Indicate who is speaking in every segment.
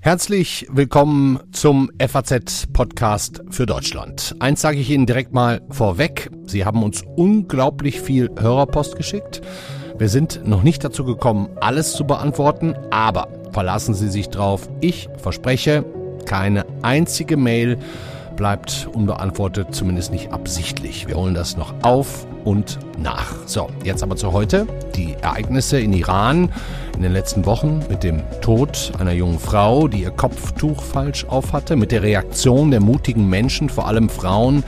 Speaker 1: Herzlich willkommen zum FAZ-Podcast für Deutschland. Eins sage ich Ihnen direkt mal vorweg. Sie haben uns unglaublich viel Hörerpost geschickt. Wir sind noch nicht dazu gekommen, alles zu beantworten, aber verlassen Sie sich drauf. Ich verspreche, keine einzige Mail bleibt unbeantwortet, zumindest nicht absichtlich. Wir holen das noch auf und nach. So, jetzt aber zu heute. Die Ereignisse in Iran in den letzten Wochen mit dem Tod einer jungen Frau, die ihr Kopftuch falsch aufhatte, mit der Reaktion der mutigen Menschen, vor allem Frauen,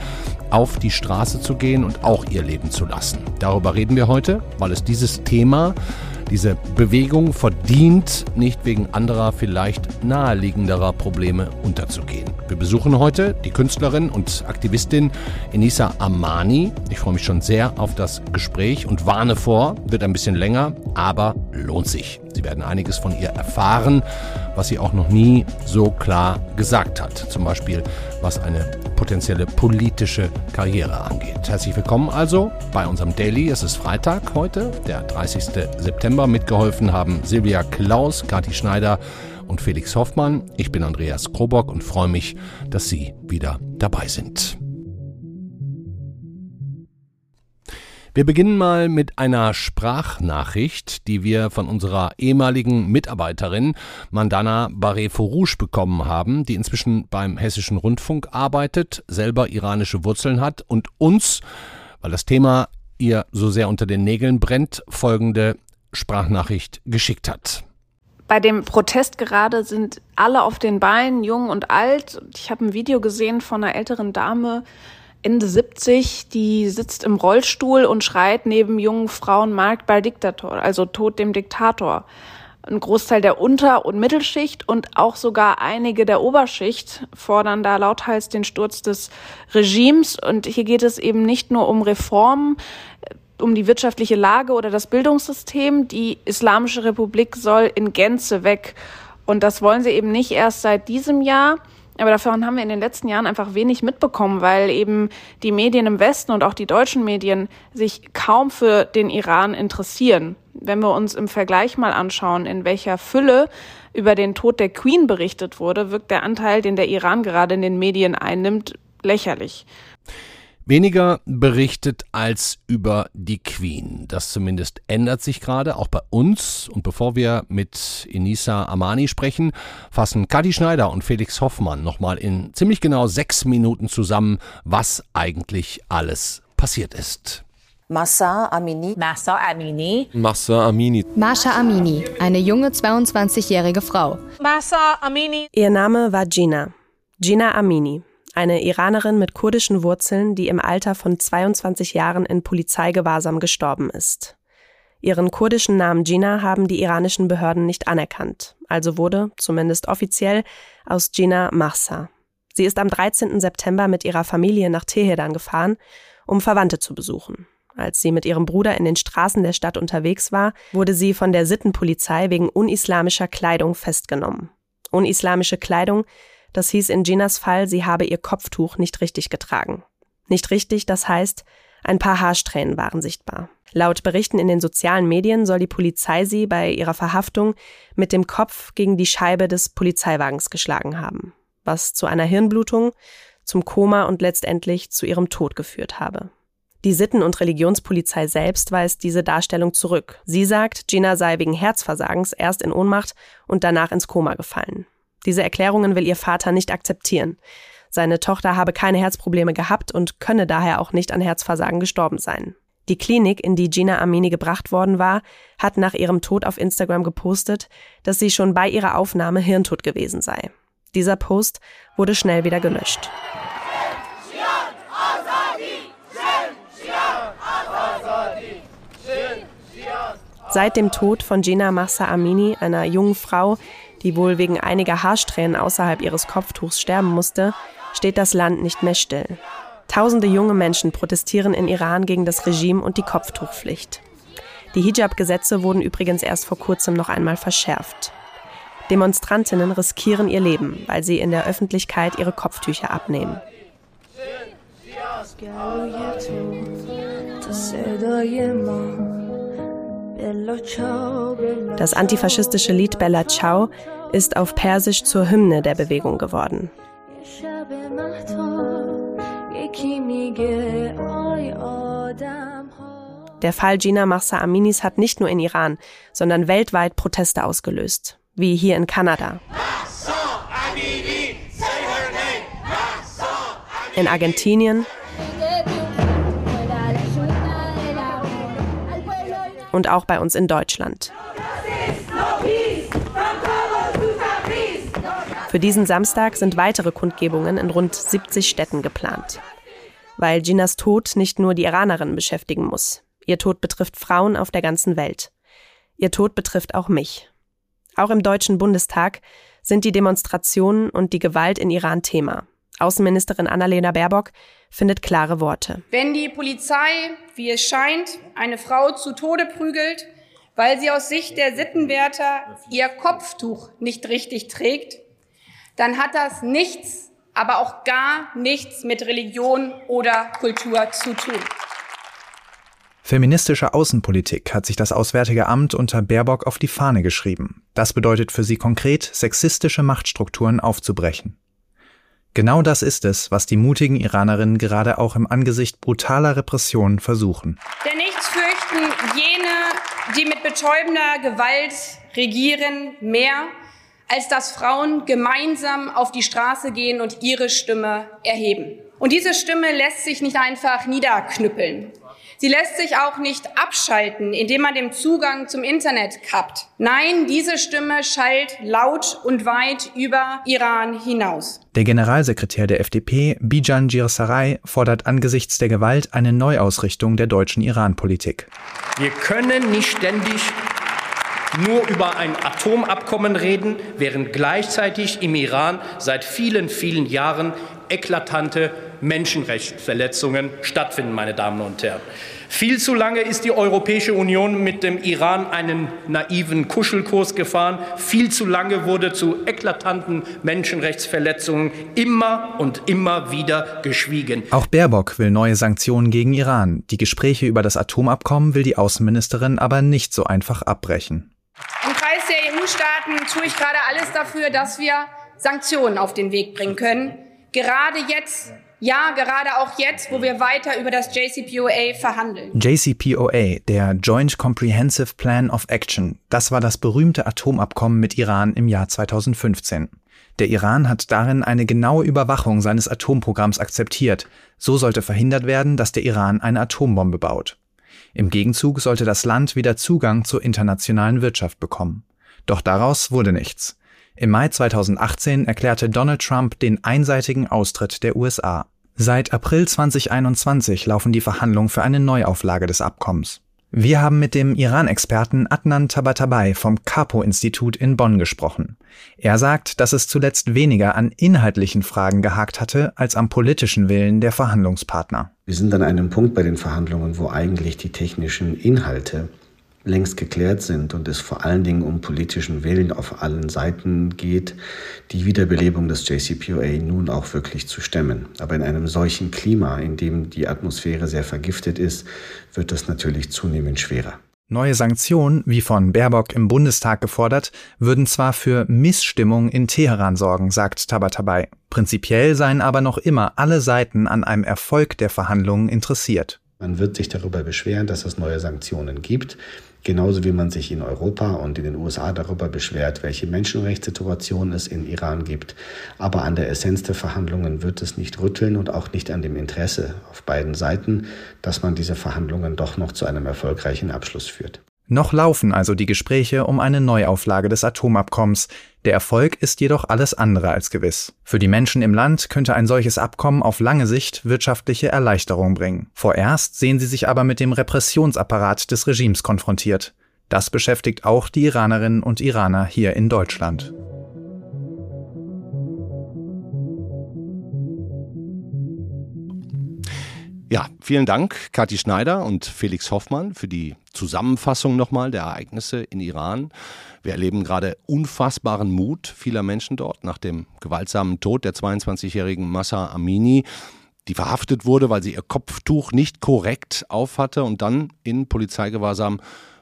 Speaker 1: auf die Straße zu gehen und auch ihr Leben zu lassen. Darüber reden wir heute, weil es dieses Thema diese Bewegung verdient, nicht wegen anderer, vielleicht naheliegenderer Probleme unterzugehen. Wir besuchen heute die Künstlerin und Aktivistin Enisa Amani. Ich freue mich schon sehr auf das Gespräch und warne vor, wird ein bisschen länger, aber lohnt sich. Sie werden einiges von ihr erfahren, was sie auch noch nie so klar gesagt hat. Zum Beispiel, was eine potenzielle politische Karriere angeht. Herzlich willkommen also bei unserem Daily. Es ist Freitag heute, der 30. September. Mitgeholfen haben Silvia Klaus, Kathi Schneider und Felix Hoffmann. Ich bin Andreas Krobock und freue mich, dass Sie wieder dabei sind. Wir beginnen mal mit einer Sprachnachricht, die wir von unserer ehemaligen Mitarbeiterin Mandana Barre-Forouche bekommen haben, die inzwischen beim Hessischen Rundfunk arbeitet, selber iranische Wurzeln hat und uns, weil das Thema ihr so sehr unter den Nägeln brennt, folgende Sprachnachricht geschickt hat.
Speaker 2: Bei dem Protest gerade sind alle auf den Beinen, jung und alt. Ich habe ein Video gesehen von einer älteren Dame, Ende 70, die sitzt im Rollstuhl und schreit neben jungen Frauen Markt bei Diktator, also Tod dem Diktator. Ein Großteil der Unter- und Mittelschicht und auch sogar einige der Oberschicht fordern da lauthals den Sturz des Regimes. Und hier geht es eben nicht nur um Reformen, um die wirtschaftliche Lage oder das Bildungssystem. Die Islamische Republik soll in Gänze weg. Und das wollen sie eben nicht erst seit diesem Jahr. Aber davon haben wir in den letzten Jahren einfach wenig mitbekommen, weil eben die Medien im Westen und auch die deutschen Medien sich kaum für den Iran interessieren. Wenn wir uns im Vergleich mal anschauen, in welcher Fülle über den Tod der Queen berichtet wurde, wirkt der Anteil, den der Iran gerade in den Medien einnimmt, lächerlich.
Speaker 1: Weniger berichtet als über die Queen. Das zumindest ändert sich gerade, auch bei uns. Und bevor wir mit Inisa Amani sprechen, fassen Kadi Schneider und Felix Hoffmann nochmal in ziemlich genau sechs Minuten zusammen, was eigentlich alles passiert ist.
Speaker 3: Massa Amini.
Speaker 4: Massa Amini.
Speaker 5: Massa Amini.
Speaker 6: Masha Amini, eine junge 22-jährige Frau.
Speaker 7: Massa Amini.
Speaker 8: Ihr Name war Gina. Gina Amini eine Iranerin mit kurdischen Wurzeln, die im Alter von 22 Jahren in Polizeigewahrsam gestorben ist. Ihren kurdischen Namen Gina haben die iranischen Behörden nicht anerkannt, also wurde, zumindest offiziell, aus Gina Mahsa. Sie ist am 13. September mit ihrer Familie nach Teheran gefahren, um Verwandte zu besuchen. Als sie mit ihrem Bruder in den Straßen der Stadt unterwegs war, wurde sie von der Sittenpolizei wegen unislamischer Kleidung festgenommen. Unislamische Kleidung das hieß in Ginas Fall, sie habe ihr Kopftuch nicht richtig getragen. Nicht richtig, das heißt, ein paar Haarsträhnen waren sichtbar. Laut Berichten in den sozialen Medien soll die Polizei sie bei ihrer Verhaftung mit dem Kopf gegen die Scheibe des Polizeiwagens geschlagen haben, was zu einer Hirnblutung, zum Koma und letztendlich zu ihrem Tod geführt habe. Die Sitten- und Religionspolizei selbst weist diese Darstellung zurück. Sie sagt, Gina sei wegen Herzversagens erst in Ohnmacht und danach ins Koma gefallen. Diese Erklärungen will ihr Vater nicht akzeptieren. Seine Tochter habe keine Herzprobleme gehabt und könne daher auch nicht an Herzversagen gestorben sein. Die Klinik, in die Gina Amini gebracht worden war, hat nach ihrem Tod auf Instagram gepostet, dass sie schon bei ihrer Aufnahme hirntot gewesen sei. Dieser Post wurde schnell wieder gelöscht. Seit dem Tod von Gina Massa Amini, einer jungen Frau, die wohl wegen einiger Haarsträhnen außerhalb ihres Kopftuchs sterben musste, steht das Land nicht mehr still. Tausende junge Menschen protestieren in Iran gegen das Regime und die Kopftuchpflicht. Die Hijab-Gesetze wurden übrigens erst vor kurzem noch einmal verschärft. Demonstrantinnen riskieren ihr Leben, weil sie in der Öffentlichkeit ihre Kopftücher abnehmen. Das antifaschistische Lied Bella Ciao ist auf Persisch zur Hymne der Bewegung geworden. Der Fall Gina Mahsa Aminis hat nicht nur in Iran, sondern weltweit Proteste ausgelöst, wie hier in Kanada. In Argentinien und auch bei uns in Deutschland. Für diesen Samstag sind weitere Kundgebungen in rund 70 Städten geplant. Weil Ginas Tod nicht nur die Iranerinnen beschäftigen muss. Ihr Tod betrifft Frauen auf der ganzen Welt. Ihr Tod betrifft auch mich. Auch im Deutschen Bundestag sind die Demonstrationen und die Gewalt in Iran Thema. Außenministerin Annalena Baerbock findet klare Worte.
Speaker 4: Wenn die Polizei, wie es scheint, eine Frau zu Tode prügelt, weil sie aus Sicht der Sittenwärter ihr Kopftuch nicht richtig trägt, dann hat das nichts, aber auch gar nichts mit Religion oder Kultur zu tun.
Speaker 5: Feministische Außenpolitik hat sich das Auswärtige Amt unter Baerbock auf die Fahne geschrieben. Das bedeutet für sie konkret, sexistische Machtstrukturen aufzubrechen. Genau das ist es, was die mutigen Iranerinnen gerade auch im Angesicht brutaler Repressionen versuchen.
Speaker 4: Denn nichts fürchten jene, die mit betäubender Gewalt regieren, mehr, als dass Frauen gemeinsam auf die Straße gehen und ihre Stimme erheben. Und diese Stimme lässt sich nicht einfach niederknüppeln. Sie lässt sich auch nicht abschalten, indem man den Zugang zum Internet kappt. Nein, diese Stimme schallt laut und weit über Iran hinaus.
Speaker 5: Der Generalsekretär der FDP, Bijan Girsaray, fordert angesichts der Gewalt eine Neuausrichtung der deutschen Iran-Politik.
Speaker 7: Wir können nicht ständig nur über ein Atomabkommen reden, während gleichzeitig im Iran seit vielen, vielen Jahren eklatante Menschenrechtsverletzungen stattfinden, meine Damen und Herren. Viel zu lange ist die Europäische Union mit dem Iran einen naiven Kuschelkurs gefahren. Viel zu lange wurde zu eklatanten Menschenrechtsverletzungen immer und immer wieder geschwiegen.
Speaker 5: Auch Baerbock will neue Sanktionen gegen Iran. Die Gespräche über das Atomabkommen will die Außenministerin aber nicht so einfach abbrechen.
Speaker 4: Im Kreis der EU-Staaten tue ich gerade alles dafür, dass wir Sanktionen auf den Weg bringen können. Gerade jetzt ja, gerade auch jetzt, wo wir weiter über das JCPOA verhandeln.
Speaker 5: JCPOA, der Joint Comprehensive Plan of Action, das war das berühmte Atomabkommen mit Iran im Jahr 2015. Der Iran hat darin eine genaue Überwachung seines Atomprogramms akzeptiert. So sollte verhindert werden, dass der Iran eine Atombombe baut. Im Gegenzug sollte das Land wieder Zugang zur internationalen Wirtschaft bekommen. Doch daraus wurde nichts. Im Mai 2018 erklärte Donald Trump den einseitigen Austritt der USA. Seit April 2021 laufen die Verhandlungen für eine Neuauflage des Abkommens. Wir haben mit dem Iran-Experten Adnan Tabatabai vom Capo-Institut in Bonn gesprochen. Er sagt, dass es zuletzt weniger an inhaltlichen Fragen gehakt hatte als am politischen Willen der Verhandlungspartner.
Speaker 9: Wir sind an einem Punkt bei den Verhandlungen, wo eigentlich die technischen Inhalte längst geklärt sind und es vor allen Dingen um politischen Willen auf allen Seiten geht, die Wiederbelebung des JCPOA nun auch wirklich zu stemmen. Aber in einem solchen Klima, in dem die Atmosphäre sehr vergiftet ist, wird das natürlich zunehmend schwerer.
Speaker 5: Neue Sanktionen, wie von Baerbock im Bundestag gefordert, würden zwar für Missstimmung in Teheran sorgen, sagt Tabatabai. Prinzipiell seien aber noch immer alle Seiten an einem Erfolg der Verhandlungen interessiert.
Speaker 9: Man wird sich darüber beschweren, dass es neue Sanktionen gibt. Genauso wie man sich in Europa und in den USA darüber beschwert, welche Menschenrechtssituation es in Iran gibt. Aber an der Essenz der Verhandlungen wird es nicht rütteln und auch nicht an dem Interesse auf beiden Seiten, dass man diese Verhandlungen doch noch zu einem erfolgreichen Abschluss führt.
Speaker 5: Noch laufen also die Gespräche um eine Neuauflage des Atomabkommens. Der Erfolg ist jedoch alles andere als gewiss. Für die Menschen im Land könnte ein solches Abkommen auf lange Sicht wirtschaftliche Erleichterung bringen. Vorerst sehen sie sich aber mit dem Repressionsapparat des Regimes konfrontiert. Das beschäftigt auch die Iranerinnen und Iraner hier in Deutschland.
Speaker 1: Ja, vielen Dank, Kathi Schneider und Felix Hoffmann, für die Zusammenfassung nochmal der Ereignisse in Iran. Wir erleben gerade unfassbaren Mut vieler Menschen dort nach dem gewaltsamen Tod der 22-jährigen Massa Amini, die verhaftet wurde, weil sie ihr Kopftuch nicht korrekt aufhatte und dann in Polizeigewahrsam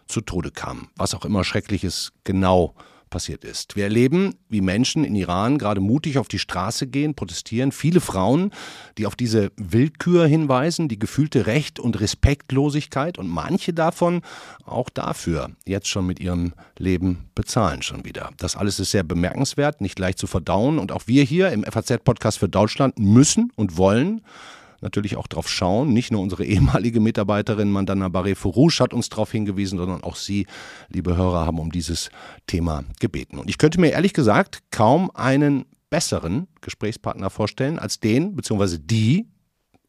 Speaker 1: zu Tode kamen. Was auch immer Schreckliches genau passiert ist. Wir erleben, wie Menschen in Iran gerade mutig auf die Straße gehen, protestieren. Viele Frauen, die auf diese Willkür hinweisen, die gefühlte Recht und Respektlosigkeit und manche davon auch dafür jetzt schon mit ihrem Leben bezahlen schon wieder. Das alles ist sehr bemerkenswert, nicht leicht zu verdauen und auch wir hier im FAZ-Podcast für Deutschland müssen und wollen natürlich auch darauf schauen. Nicht nur unsere ehemalige Mitarbeiterin Mandana Barre Fourouche hat uns darauf hingewiesen, sondern auch Sie, liebe Hörer, haben um dieses Thema gebeten. Und ich könnte mir ehrlich gesagt kaum einen besseren Gesprächspartner vorstellen als den bzw. die,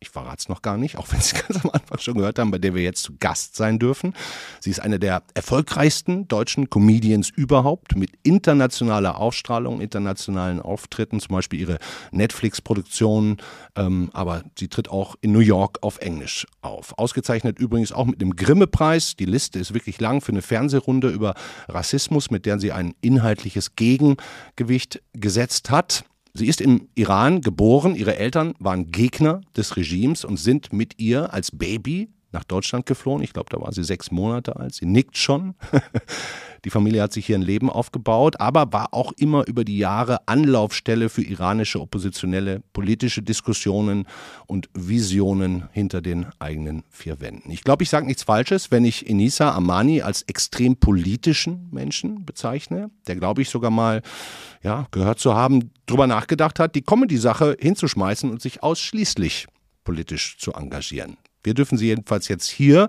Speaker 1: ich verrate es noch gar nicht, auch wenn Sie es ganz am Anfang schon gehört haben, bei der wir jetzt zu Gast sein dürfen. Sie ist eine der erfolgreichsten deutschen Comedians überhaupt mit internationaler Ausstrahlung, internationalen Auftritten, zum Beispiel ihre Netflix-Produktion, ähm, aber sie tritt auch in New York auf Englisch auf. Ausgezeichnet übrigens auch mit dem Grimme-Preis. Die Liste ist wirklich lang für eine Fernsehrunde über Rassismus, mit der sie ein inhaltliches Gegengewicht gesetzt hat. Sie ist im Iran geboren, ihre Eltern waren Gegner des Regimes und sind mit ihr als Baby nach Deutschland geflohen. Ich glaube, da war sie sechs Monate alt. Sie nickt schon. Die Familie hat sich hier ein Leben aufgebaut, aber war auch immer über die Jahre Anlaufstelle für iranische Oppositionelle, politische Diskussionen und Visionen hinter den eigenen vier Wänden. Ich glaube, ich sage nichts Falsches, wenn ich Enisa Amani als extrem politischen Menschen bezeichne, der, glaube ich, sogar mal ja, gehört zu haben, darüber nachgedacht hat, die Comedy-Sache hinzuschmeißen und sich ausschließlich politisch zu engagieren. Wir dürfen Sie jedenfalls jetzt hier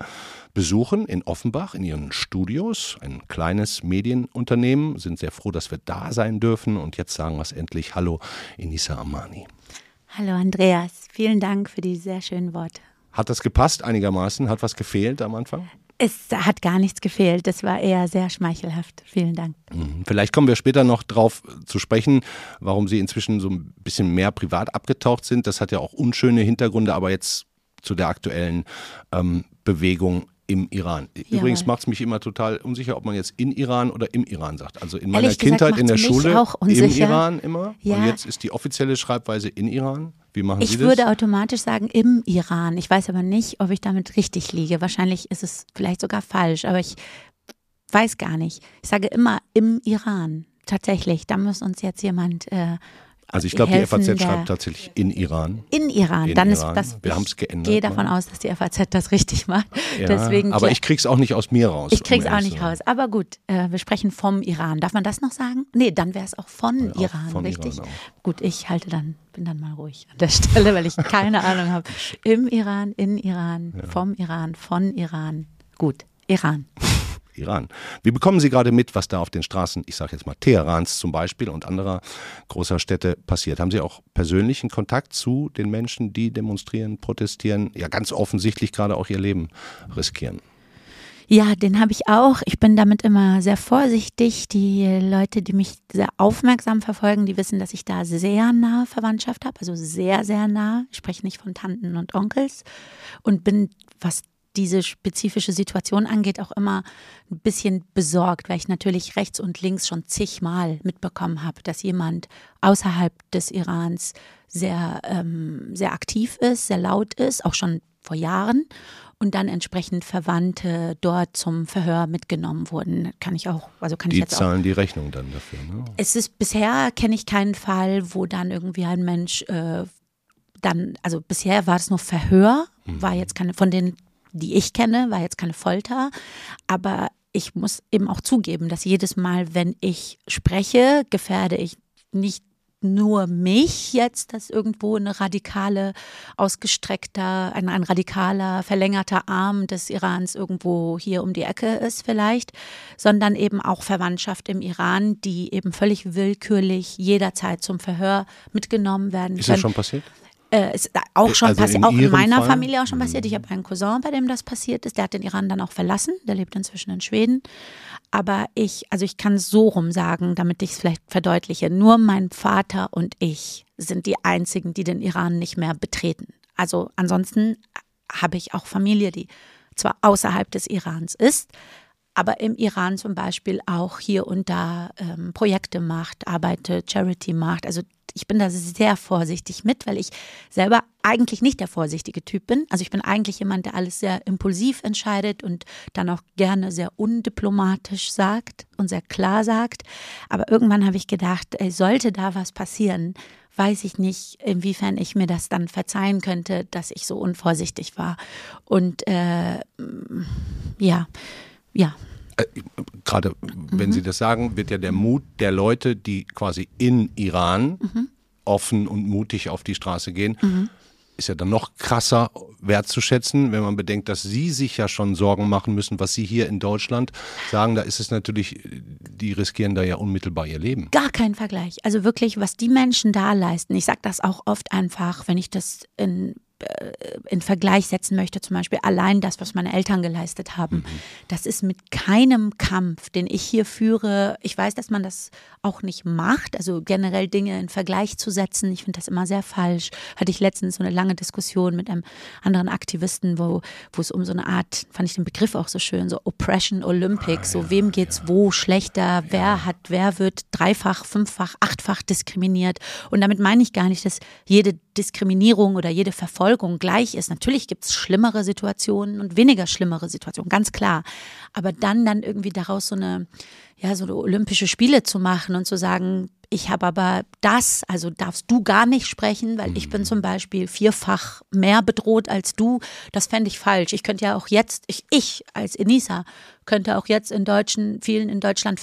Speaker 1: besuchen in Offenbach in Ihren Studios, ein kleines Medienunternehmen, sind sehr froh, dass wir da sein dürfen und jetzt sagen wir es endlich Hallo Inisa Amani.
Speaker 10: Hallo Andreas, vielen Dank für die sehr schönen Worte.
Speaker 1: Hat das gepasst einigermaßen? Hat was gefehlt am Anfang?
Speaker 10: Es hat gar nichts gefehlt. Das war eher sehr schmeichelhaft. Vielen Dank.
Speaker 1: Mhm. Vielleicht kommen wir später noch drauf zu sprechen, warum Sie inzwischen so ein bisschen mehr privat abgetaucht sind. Das hat ja auch unschöne Hintergründe, aber jetzt zu der aktuellen ähm, Bewegung im Iran. Übrigens macht es mich immer total unsicher, ob man jetzt in Iran oder im Iran sagt. Also in meiner Kindheit in der Schule im Iran immer. Ja. Und jetzt ist die offizielle Schreibweise in Iran. Wie machen
Speaker 10: ich
Speaker 1: Sie
Speaker 10: das? Ich würde automatisch sagen im Iran. Ich weiß aber nicht, ob ich damit richtig liege. Wahrscheinlich ist es vielleicht sogar falsch, aber ich weiß gar nicht. Ich sage immer im Iran. Tatsächlich, da muss uns jetzt jemand äh,
Speaker 1: also ich glaube, die FAZ schreibt tatsächlich in Iran.
Speaker 10: In Iran,
Speaker 1: in
Speaker 10: dann
Speaker 1: Iran.
Speaker 10: ist das.
Speaker 1: Wir haben es geändert.
Speaker 10: Ich gehe davon aus, dass die FAZ das richtig macht.
Speaker 1: Ja, Deswegen, aber ich krieg's auch nicht aus mir raus.
Speaker 10: Ich krieg's um auch nicht raus. Aber gut, äh, wir sprechen vom Iran. Darf man das noch sagen? Nee, dann wäre es auch von ja, Iran, von richtig? Iran gut, ich halte dann, bin dann mal ruhig an der Stelle, weil ich keine Ahnung habe. Im Iran, in Iran, ja. vom Iran, von Iran. Gut, Iran.
Speaker 1: Iran. Wie bekommen Sie gerade mit, was da auf den Straßen, ich sage jetzt mal Teherans zum Beispiel und anderer großer Städte passiert? Haben Sie auch persönlichen Kontakt zu den Menschen, die demonstrieren, protestieren, ja ganz offensichtlich gerade auch ihr Leben riskieren?
Speaker 10: Ja, den habe ich auch. Ich bin damit immer sehr vorsichtig. Die Leute, die mich sehr aufmerksam verfolgen, die wissen, dass ich da sehr nahe Verwandtschaft habe, also sehr, sehr nah. Ich spreche nicht von Tanten und Onkels und bin, was diese spezifische Situation angeht, auch immer ein bisschen besorgt, weil ich natürlich rechts und links schon zigmal mitbekommen habe, dass jemand außerhalb des Irans sehr, ähm, sehr aktiv ist, sehr laut ist, auch schon vor Jahren und dann entsprechend Verwandte dort zum Verhör mitgenommen wurden. Kann ich auch, also kann
Speaker 1: die
Speaker 10: ich jetzt
Speaker 1: zahlen
Speaker 10: auch,
Speaker 1: die Rechnung dann dafür. Ne?
Speaker 10: Es ist bisher kenne ich keinen Fall, wo dann irgendwie ein Mensch äh, dann, also bisher war es nur Verhör, mhm. war jetzt keine von den die ich kenne, war jetzt keine Folter, aber ich muss eben auch zugeben, dass jedes Mal, wenn ich spreche, gefährde ich nicht nur mich jetzt, dass irgendwo eine radikale, ausgestreckter, ein, ein radikaler, verlängerter Arm des Irans irgendwo hier um die Ecke ist vielleicht, sondern eben auch Verwandtschaft im Iran, die eben völlig willkürlich jederzeit zum Verhör mitgenommen werden.
Speaker 1: Ist das schon passiert?
Speaker 10: Äh, ist auch schon also passiert, auch in meiner Fall? Familie auch schon passiert. Ich habe einen Cousin, bei dem das passiert ist. Der hat den Iran dann auch verlassen. Der lebt inzwischen in Schweden. Aber ich, also ich kann es so rum sagen, damit ich es vielleicht verdeutliche. Nur mein Vater und ich sind die einzigen, die den Iran nicht mehr betreten. Also ansonsten habe ich auch Familie, die zwar außerhalb des Irans ist, aber im Iran zum Beispiel auch hier und da ähm, Projekte macht, arbeitet, Charity macht. Also ich bin da sehr vorsichtig mit, weil ich selber eigentlich nicht der vorsichtige Typ bin. Also ich bin eigentlich jemand, der alles sehr impulsiv entscheidet und dann auch gerne sehr undiplomatisch sagt und sehr klar sagt. Aber irgendwann habe ich gedacht, ey, sollte da was passieren, weiß ich nicht, inwiefern ich mir das dann verzeihen könnte, dass ich so unvorsichtig war. Und äh, ja, ja.
Speaker 1: Äh, Gerade wenn mhm. Sie das sagen, wird ja der Mut der Leute, die quasi in Iran mhm. offen und mutig auf die Straße gehen, mhm ist ja dann noch krasser wertzuschätzen, wenn man bedenkt, dass Sie sich ja schon Sorgen machen müssen, was Sie hier in Deutschland sagen. Da ist es natürlich, die riskieren da ja unmittelbar ihr Leben.
Speaker 10: Gar kein Vergleich. Also wirklich, was die Menschen da leisten. Ich sage das auch oft einfach, wenn ich das in in Vergleich setzen möchte, zum Beispiel allein das, was meine Eltern geleistet haben. Mhm. Das ist mit keinem Kampf, den ich hier führe. Ich weiß, dass man das auch nicht macht, also generell Dinge in Vergleich zu setzen. Ich finde das immer sehr falsch. Hatte ich letztens so eine lange Diskussion mit einem anderen Aktivisten, wo, wo es um so eine Art, fand ich den Begriff auch so schön, so Oppression Olympics, so wem geht's wo schlechter, wer hat, wer wird dreifach, fünffach, achtfach diskriminiert. Und damit meine ich gar nicht, dass jede Diskriminierung oder jede Verfolgung gleich ist. Natürlich gibt es schlimmere Situationen und weniger schlimmere Situationen, ganz klar. Aber dann dann irgendwie daraus so eine ja, so Olympische Spiele zu machen und zu sagen, ich habe aber das, also darfst du gar nicht sprechen, weil ich bin mhm. zum Beispiel vierfach mehr bedroht als du. Das fände ich falsch. Ich könnte ja auch jetzt, ich, ich als Enisa könnte auch jetzt in Deutschen, vielen in Deutschland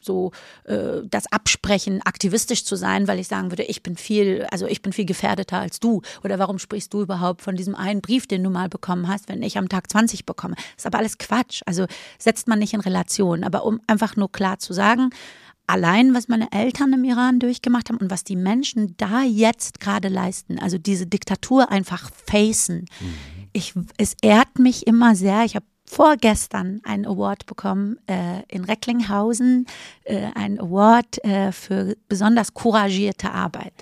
Speaker 10: so äh, das absprechen, aktivistisch zu sein, weil ich sagen würde, ich bin viel, also ich bin viel gefährdeter als du. Oder warum sprichst du überhaupt von diesem einen Brief, den du mal bekommen hast, wenn ich am Tag 20 bekomme? Das ist aber alles Quatsch. Also setzt man nicht in Relation. Aber um einfach nur klar zu sagen, allein, was meine Eltern im Iran durchgemacht haben und was die Menschen da jetzt gerade leisten, also diese Diktatur einfach facen. Mhm. Ich, es ehrt mich immer sehr. Ich habe vorgestern einen Award bekommen äh, in Recklinghausen, äh, ein Award äh, für besonders couragierte Arbeit.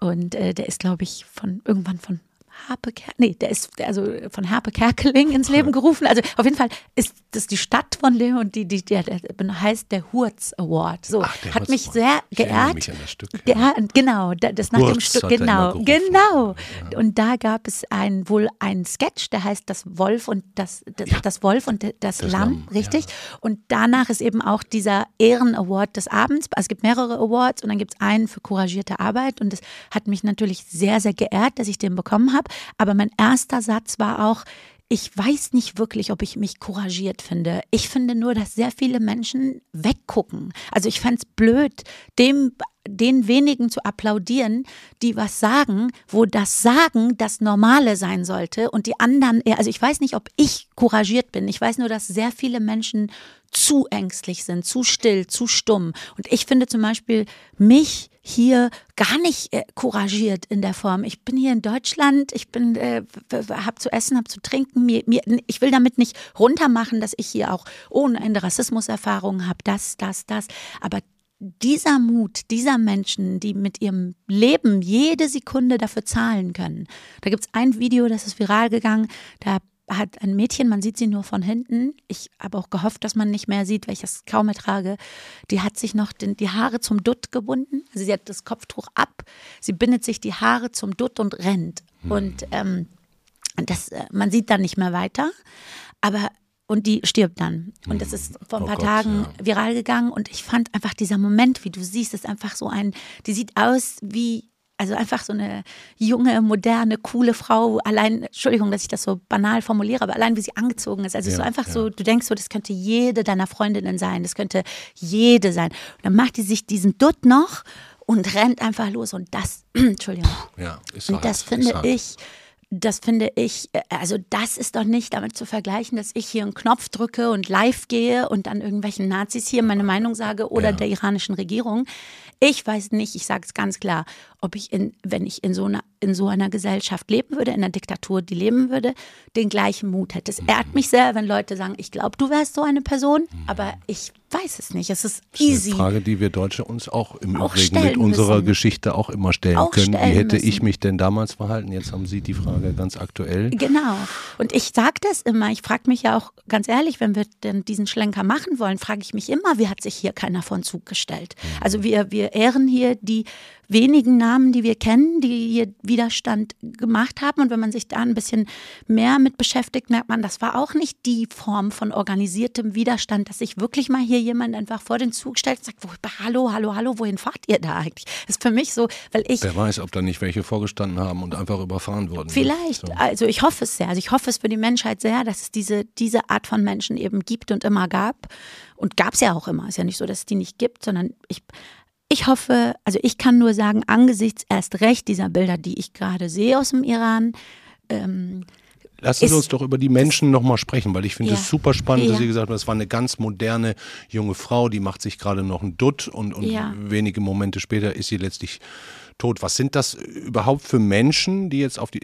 Speaker 10: Und äh, der ist, glaube ich, von irgendwann von Harpe Ker nee, der ist also von Harpe Kerkeling ins Leben gerufen. Also auf jeden Fall ist das die Stadt von Leon und die, die, der, der heißt der Hurz Award. So Ach, hat mich Award. sehr geehrt. Mich an das Stück, ja. genau, das nach Hurz dem Stück, genau, genau. Ja. Und da gab es ein wohl ein Sketch, der heißt das Wolf und das das, das Wolf und das, das Lamm, Lamm, richtig? Und danach ist eben auch dieser Ehren Award des Abends. Also es gibt mehrere Awards und dann gibt es einen für couragierte Arbeit und es hat mich natürlich sehr sehr geehrt, dass ich den bekommen habe. Aber mein erster Satz war auch, ich weiß nicht wirklich, ob ich mich couragiert finde. Ich finde nur, dass sehr viele Menschen weggucken. Also ich fände es blöd, dem den wenigen zu applaudieren, die was sagen, wo das Sagen das Normale sein sollte und die anderen eher, also ich weiß nicht, ob ich couragiert bin. Ich weiß nur, dass sehr viele Menschen zu ängstlich sind, zu still, zu stumm. Und ich finde zum Beispiel mich hier gar nicht äh, couragiert in der Form. Ich bin hier in Deutschland, ich bin, äh, habe zu essen, habe zu trinken. Mir, mir, ich will damit nicht runtermachen, dass ich hier auch ohne Ende Rassismuserfahrungen habe, das, das, das. Aber dieser Mut dieser Menschen, die mit ihrem Leben jede Sekunde dafür zahlen können. Da gibt es ein Video, das ist viral gegangen, da hat ein Mädchen, man sieht sie nur von hinten. Ich habe auch gehofft, dass man nicht mehr sieht, weil ich das kaum ertrage. Die hat sich noch den, die Haare zum Dutt gebunden. Also sie hat das Kopftuch ab, sie bindet sich die Haare zum Dutt und rennt. Hm. Und ähm, das, äh, man sieht dann nicht mehr weiter. Aber und die stirbt dann. Und das ist vor ein oh paar Gott, Tagen ja. viral gegangen und ich fand einfach dieser Moment, wie du siehst, ist einfach so ein, die sieht aus wie also einfach so eine junge, moderne, coole Frau, allein, Entschuldigung, dass ich das so banal formuliere, aber allein wie sie angezogen ist. Also ja, so einfach ja. so, du denkst so, das könnte jede deiner Freundinnen sein, das könnte jede sein. Und dann macht die sich diesen Dutt noch und rennt einfach los. Und das, Entschuldigung. Ja, ist und das finde ich das finde ich, äh, also das ist doch nicht damit zu vergleichen, dass ich hier einen Knopf drücke und live gehe und dann irgendwelchen Nazis hier meine Meinung sage oder ja. der iranischen Regierung. Ich weiß nicht, ich sage es ganz klar, ob ich in, wenn ich in so einer in so einer Gesellschaft leben würde, in einer Diktatur, die leben würde, den gleichen Mut hätte. Es ehrt mich sehr, wenn Leute sagen, ich glaube, du wärst so eine Person, aber ich weiß es nicht. Es ist
Speaker 1: Das
Speaker 10: easy.
Speaker 1: ist eine Frage, die wir Deutsche uns auch im
Speaker 10: Auch
Speaker 1: Übrigen mit unserer
Speaker 10: müssen.
Speaker 1: Geschichte auch immer stellen
Speaker 10: Auch
Speaker 1: können. Wie
Speaker 10: stellen
Speaker 1: hätte ich
Speaker 10: müssen.
Speaker 1: mich denn damals verhalten? Jetzt haben Sie die Frage ganz aktuell.
Speaker 10: Genau. Und ich sage das immer. Ich frage mich ja auch ganz ehrlich, wenn wir denn diesen Schlenker machen wollen, frage ich mich immer, wie hat sich hier keiner vor den Zug gestellt? Also wir, wir ehren hier die wenigen Namen, die wir kennen, die hier Widerstand gemacht haben. Und wenn man sich da ein bisschen mehr mit beschäftigt, merkt man, das war auch nicht die Form von organisiertem Widerstand, dass sich wirklich mal hier jemand einfach vor den Zug stellt und sagt, hallo, hallo, hallo, wohin fahrt ihr da eigentlich? Das ist für mich so, weil ich
Speaker 1: Wer weiß, ob da nicht welche vorgestanden haben und einfach überfahren wurden.
Speaker 10: Vielleicht.
Speaker 1: So.
Speaker 10: Also ich hoffe es sehr. Also ich hoffe es für die Menschheit sehr, dass es diese, diese Art von Menschen eben gibt und immer gab. Und gab es ja auch immer. Ist ja nicht so, dass es die nicht gibt, sondern ich, ich hoffe, also ich kann nur sagen, angesichts erst recht dieser Bilder, die ich gerade sehe aus dem Iran, ähm,
Speaker 1: Lassen Sie uns doch über die Menschen nochmal sprechen, weil ich finde
Speaker 10: Ja.
Speaker 1: es super spannend, dass
Speaker 10: Ja.
Speaker 1: Sie gesagt haben, das war eine ganz moderne junge Frau, die macht sich gerade noch einen Dutt und, und
Speaker 10: Ja.
Speaker 1: wenige Momente später ist sie letztlich tot. Was sind das überhaupt für Menschen, die jetzt auf die.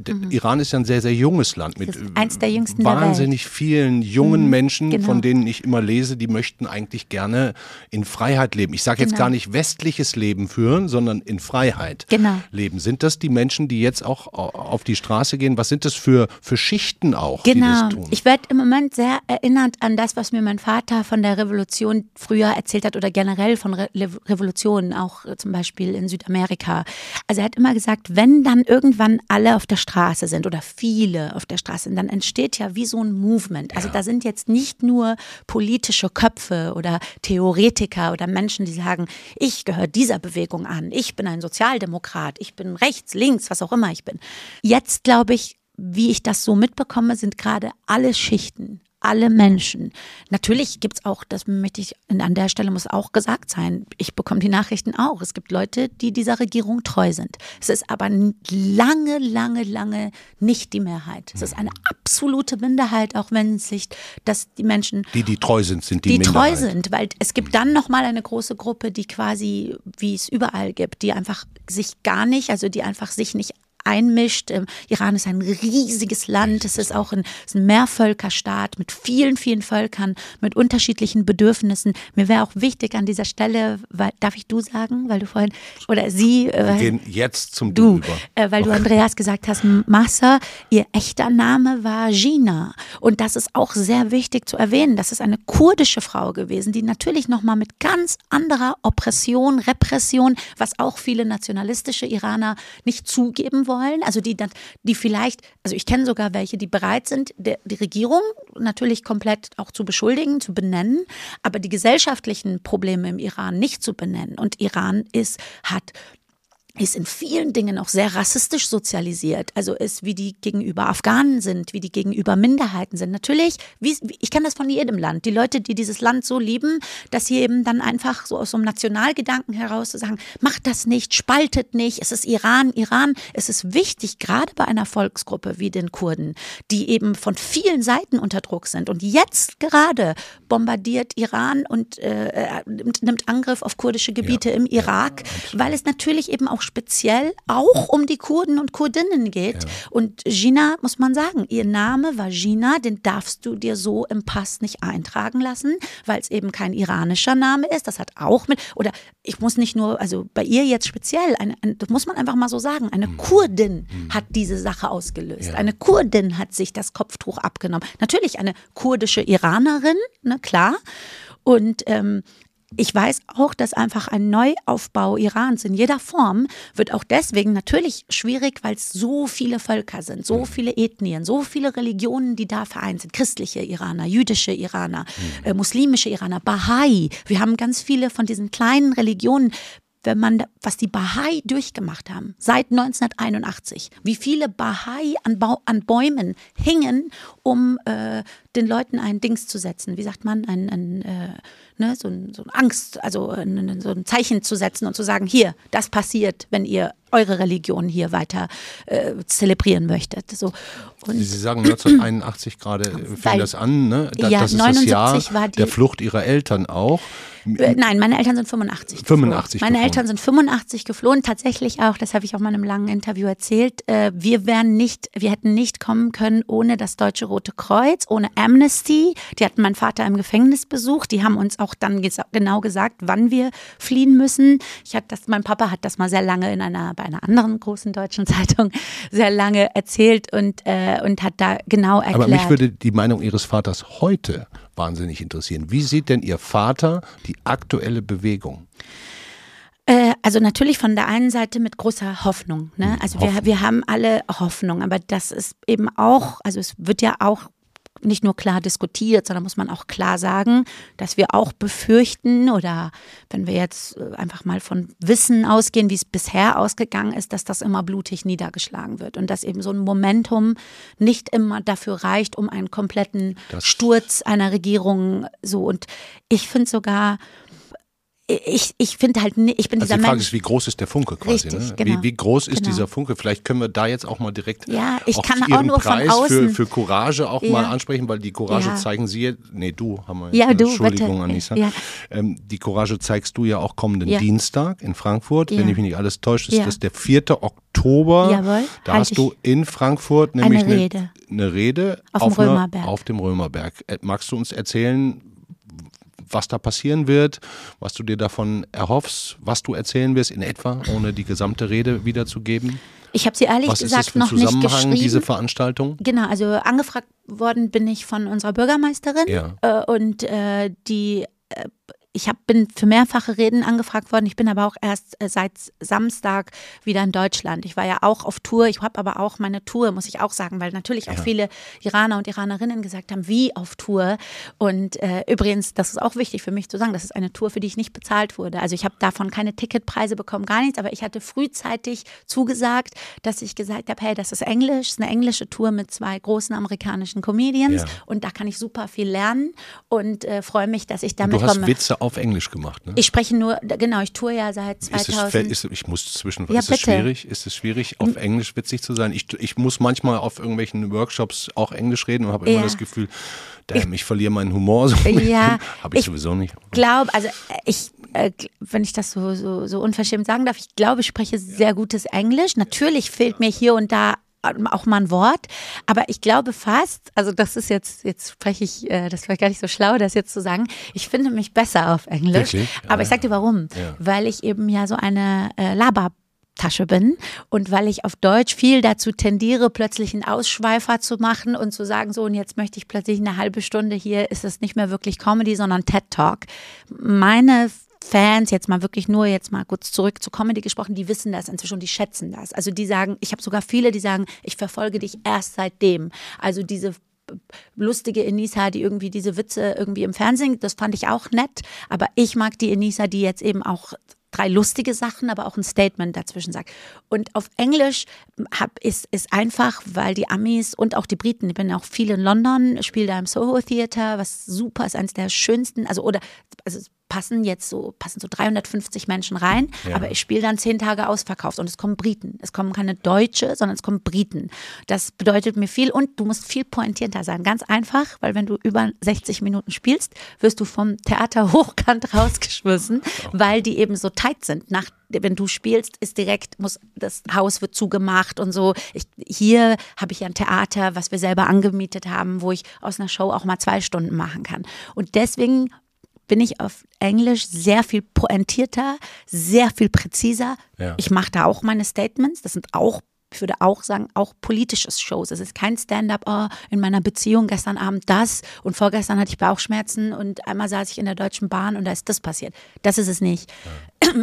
Speaker 1: Der Iran ist ja ein sehr, sehr junges Land mit
Speaker 10: Mhm. eins der jüngsten der
Speaker 1: wahnsinnig vielen jungen
Speaker 10: Mhm,
Speaker 1: Menschen,
Speaker 10: genau.
Speaker 1: von denen ich immer lese, die möchten eigentlich gerne in Freiheit leben. Ich sage jetzt
Speaker 10: Genau.
Speaker 1: gar nicht westliches Leben führen, sondern in Freiheit
Speaker 10: Genau.
Speaker 1: leben. Sind das die Menschen, die jetzt auch au- auf die Straße gehen? Was sind das für, für Schichten auch, die
Speaker 10: Genau.
Speaker 1: das tun?
Speaker 10: Ich werde im Moment sehr erinnert an das, was mir mein Vater von der Revolution früher erzählt hat oder generell von Re Revolutionen, auch äh, zum Beispiel in Südamerika. Also er hat immer gesagt, wenn dann irgendwann alle auf der Straße sind oder viele auf der Straße sind, dann entsteht ja wie so ein Movement. Also da sind jetzt nicht nur politische Köpfe oder Theoretiker oder Menschen, die sagen, ich gehöre dieser Bewegung an, ich bin ein Sozialdemokrat, ich bin rechts, links, was auch immer ich bin. Jetzt glaube ich, wie ich das so mitbekomme, sind gerade alle Schichten, alle Menschen. Natürlich gibt es auch, das möchte ich an der Stelle muss auch gesagt sein, ich bekomme die Nachrichten auch. Es gibt Leute, die dieser Regierung treu sind. Es ist aber lange, lange, lange nicht die Mehrheit. Es ist eine absolute Minderheit, auch wenn es sich, dass die Menschen
Speaker 1: Die, die treu sind, sind die,
Speaker 10: die treu
Speaker 1: Minderheit.
Speaker 10: sind, weil es gibt dann noch mal eine große Gruppe, die quasi, wie es überall gibt, die einfach sich gar nicht, also die einfach sich nicht einmischt. Ähm, Iran ist ein riesiges Land. Es ist auch ein, ist ein Mehrvölkerstaat mit vielen, vielen Völkern, mit unterschiedlichen Bedürfnissen. Mir wäre auch wichtig an dieser Stelle, weil, darf ich du sagen, weil du vorhin, oder sie,
Speaker 1: Wir
Speaker 10: äh,
Speaker 1: gehen jetzt zum Du,
Speaker 10: Du,
Speaker 1: über.
Speaker 10: äh, weil du Andreas gesagt hast, Massa, ihr echter Name war Gina. Und das ist auch sehr wichtig zu erwähnen. Das ist eine kurdische Frau gewesen, die natürlich nochmal mit ganz anderer Oppression, Repression, was auch viele nationalistische Iraner nicht zugeben wollen. Also die, die vielleicht, also ich kenne sogar welche, die bereit sind, der, die Regierung natürlich komplett auch zu beschuldigen, zu benennen, aber die gesellschaftlichen Probleme im Iran nicht zu benennen. Und Iran ist, hat ist in vielen Dingen auch sehr rassistisch sozialisiert. Also ist, wie die gegenüber Afghanen sind, wie die gegenüber Minderheiten sind. Natürlich, wie, ich kenne das von jedem Land. Die Leute, die dieses Land so lieben, dass sie eben dann einfach so aus so einem Nationalgedanken heraus sagen, macht das nicht, spaltet nicht, es ist Iran, Iran. Es ist wichtig, gerade bei einer Volksgruppe wie den Kurden, die eben von vielen Seiten unter Druck sind. Und jetzt gerade bombardiert Iran und äh, nimmt, nimmt Angriff auf kurdische Gebiete im Irak, weil es natürlich eben auch speziell auch um die Kurden und Kurdinnen geht. Und Gina, muss man sagen, ihr Name war Gina, den darfst du dir so im Pass nicht eintragen lassen, weil es eben kein iranischer Name ist. Das hat auch mit, oder ich muss nicht nur, also bei ihr jetzt speziell, eine, eine, das muss man einfach mal so sagen, eine Kurdin hat diese Sache ausgelöst. Eine Kurdin hat sich das Kopftuch abgenommen. Natürlich eine kurdische Iranerin, ne, klar. Und ähm, ich weiß auch, dass einfach ein Neuaufbau Irans in jeder Form wird auch deswegen natürlich schwierig, weil es so viele Völker sind, so viele Ethnien, so viele Religionen, die da vereint sind. Christliche Iraner, jüdische Iraner, äh, muslimische Iraner, Bahai. Wir haben ganz viele von diesen kleinen Religionen wenn man, was die Bahai durchgemacht haben, seit 1981, wie viele Bahai an, Bau, an Bäumen hingen, um äh, den Leuten ein Dings zu setzen, wie sagt man, ein, ein, äh, ne, so, ein, so ein Angst, also ein, so ein Zeichen zu setzen und zu sagen, hier, das passiert, wenn ihr eure Religion hier weiter äh, zelebrieren möchtet. So.
Speaker 1: Und Sie sagen 1981 gerade, fing das an, ne?
Speaker 10: Da, ja,
Speaker 1: das ist
Speaker 10: 79
Speaker 1: das Jahr
Speaker 10: war die,
Speaker 1: der Flucht Ihrer Eltern auch.
Speaker 10: Äh, Nein, meine Eltern sind 85.
Speaker 1: 85
Speaker 10: Meine
Speaker 1: geflohen.
Speaker 10: Eltern sind 85 geflohen, tatsächlich auch, das habe ich auch mal in einem langen Interview erzählt. Äh, wir wären nicht, wir hätten nicht kommen können ohne das Deutsche Rote Kreuz, ohne Amnesty. Die hatten meinen Vater im Gefängnis besucht. Die haben uns auch dann gesa genau gesagt, wann wir fliehen müssen. Ich hatte das, mein Papa hat das mal sehr lange in einer, bei einer anderen großen deutschen Zeitung sehr lange erzählt und, äh, und hat da genau erklärt.
Speaker 1: Aber mich würde die Meinung Ihres Vaters heute wahnsinnig interessieren. Wie sieht denn Ihr Vater die aktuelle Bewegung?
Speaker 10: Äh, also natürlich von der einen Seite mit großer Hoffnung. Ne? Also
Speaker 1: Hoffnung.
Speaker 10: Wir, wir haben alle Hoffnung, aber das ist eben auch, also es wird ja auch nicht nur klar diskutiert, sondern muss man auch klar sagen, dass wir auch befürchten oder wenn wir jetzt äh, einfach mal von Wissen ausgehen, wie es bisher ausgegangen ist, dass das immer blutig niedergeschlagen wird und dass eben so ein Momentum nicht immer dafür reicht, um einen kompletten
Speaker 1: Das-
Speaker 10: Sturz einer Regierung so. Und ich finde sogar ich, ich finde halt, ich bin
Speaker 1: Also
Speaker 10: dieser
Speaker 1: die Frage
Speaker 10: Mensch.
Speaker 1: ist, wie groß ist der Funke quasi?
Speaker 10: Richtig,
Speaker 1: ne?
Speaker 10: genau.
Speaker 1: wie, wie groß ist
Speaker 10: Genau.
Speaker 1: dieser Funke? Vielleicht können wir da jetzt auch mal direkt
Speaker 10: Ja, ich
Speaker 1: auch
Speaker 10: kann auch
Speaker 1: Ihren
Speaker 10: nur von
Speaker 1: Preis für,
Speaker 10: außen-
Speaker 1: für Courage auch
Speaker 10: Ja.
Speaker 1: mal ansprechen, weil die Courage
Speaker 10: Ja.
Speaker 1: zeigen Sie, jetzt- nee, du haben wir.
Speaker 10: Ja, du,
Speaker 1: Entschuldigung,
Speaker 10: bitte.
Speaker 1: Anissa.
Speaker 10: Ja.
Speaker 1: Ähm, die Courage zeigst du ja auch kommenden. Dienstag in Frankfurt. Wenn ich mich nicht alles täusche, ist das der 4. Oktober.
Speaker 10: Jawohl,
Speaker 1: Da
Speaker 10: halt
Speaker 1: hast du in Frankfurt nämlich
Speaker 10: eine Rede.
Speaker 1: Eine, eine Rede
Speaker 10: Auf dem
Speaker 1: einer-
Speaker 10: Römerberg.
Speaker 1: auf dem Römerberg. Magst du uns erzählen, was da passieren wird, was du dir davon erhoffst, was du erzählen wirst in etwa, ohne die gesamte Rede wiederzugeben?
Speaker 10: Ich habe sie ehrlich
Speaker 1: was
Speaker 10: gesagt noch nicht geschrieben.
Speaker 1: diese Veranstaltung?
Speaker 10: Genau, also angefragt worden bin ich von unserer Bürgermeisterin
Speaker 1: Ja.
Speaker 10: äh, und äh, die äh, ich hab, bin für mehrfache Reden angefragt worden. Ich bin aber auch erst äh, seit Samstag wieder in Deutschland. Ich war ja auch auf Tour. Ich habe aber auch meine Tour, muss ich auch sagen, weil natürlich auch viele Iraner und Iranerinnen gesagt haben, wie auf Tour. Und äh, übrigens, das ist auch wichtig für mich zu sagen, das ist eine Tour, für die ich nicht bezahlt wurde. Also ich habe davon keine Ticketpreise bekommen, gar nichts. Aber ich hatte frühzeitig zugesagt, dass ich gesagt habe, hey, das ist Englisch, ist eine englische Tour mit zwei großen amerikanischen Comedians
Speaker 1: Ja.
Speaker 10: und da kann ich super viel lernen und äh, freue mich, dass ich damit
Speaker 1: du hast
Speaker 10: komme.
Speaker 1: Witze auf Englisch gemacht, ne?
Speaker 10: Ich spreche nur, genau, ich toure ja seit
Speaker 1: Ist es,
Speaker 10: 2000.
Speaker 1: ist, ich muss zwischen,
Speaker 10: Ja,
Speaker 1: ist es schwierig? Ist es schwierig, auf Englisch witzig zu sein? Ich, ich muss manchmal auf irgendwelchen Workshops auch Englisch reden und habe immer
Speaker 10: Ja.
Speaker 1: das Gefühl, damn, ich verliere meinen Humor so.
Speaker 10: Ja,
Speaker 1: habe ich,
Speaker 10: ich
Speaker 1: sowieso nicht.
Speaker 10: glaube, also ich, äh, wenn ich das so, so, so unverschämt sagen darf, ich glaube, ich spreche sehr gutes Englisch. Natürlich fehlt mir hier und da auch mal ein Wort, aber ich glaube fast, also das ist jetzt, jetzt spreche ich, äh, das war gar nicht so schlau, das jetzt zu sagen, ich finde mich besser auf Englisch,
Speaker 1: Wirklich?
Speaker 10: aber ich sag dir warum,
Speaker 1: Ja.
Speaker 10: weil ich eben ja so eine äh, Laber Tasche bin und weil ich auf Deutsch viel dazu tendiere, plötzlich einen Ausschweifer zu machen und zu sagen, so und jetzt möchte ich plötzlich eine halbe Stunde hier, ist es nicht mehr wirklich Comedy, sondern TED Talk. Meine Fans, jetzt mal wirklich nur jetzt mal kurz zurück zur Comedy gesprochen, die wissen das inzwischen die schätzen das. Also die sagen, ich habe sogar viele, die sagen, ich verfolge dich erst seitdem. Also diese lustige Enisa, die irgendwie diese Witze irgendwie im Fernsehen, das fand ich auch nett, aber ich mag die Enisa, die jetzt eben auch drei lustige Sachen, aber auch ein Statement dazwischen sagt. Und auf Englisch hab, ist, ist einfach, weil die Amis und auch die Briten, ich bin auch viel in London, spiele da im Soho Theater, was super ist, eines der schönsten, also oder also passen jetzt so, passen so 350 Menschen rein,
Speaker 1: Ja.
Speaker 10: aber ich spiele dann zehn Tage ausverkauft und es kommen Briten. Es kommen keine Deutsche, sondern es kommen Briten. Das bedeutet mir viel und du musst viel pointierter sein. Ganz einfach, weil wenn du über 60 Minuten spielst, wirst du vom Theater hochkant rausgeschmissen, weil die eben so tight sind. Nach, wenn du spielst, ist direkt, muss, das Haus wird zugemacht und so. Ich, hier habe ich ein Theater, was wir selber angemietet haben, wo ich aus einer Show auch mal zwei Stunden machen kann. Und deswegen bin ich auf Englisch sehr viel pointierter, sehr viel präziser.
Speaker 1: Ja.
Speaker 10: Ich mache da auch meine Statements. Das sind auch, ich würde auch sagen, auch politische Shows. Es ist kein Stand-up, oh, in meiner Beziehung gestern Abend das und vorgestern hatte ich Bauchschmerzen und einmal saß ich in der Deutschen Bahn und da ist das passiert. Das ist es nicht.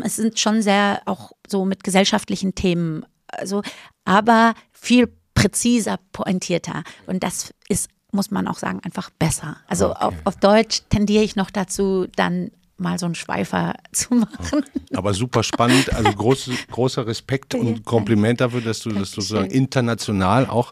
Speaker 10: Es sind schon sehr auch so mit gesellschaftlichen Themen, also, aber viel präziser, pointierter. Und das ist muss man auch sagen, einfach besser. Also
Speaker 1: Okay.
Speaker 10: auf, auf Deutsch tendiere ich noch dazu, dann mal so einen Schweifer zu machen.
Speaker 1: Aber super spannend, also groß, großer Respekt und Kompliment dafür, dass du das sozusagen international auch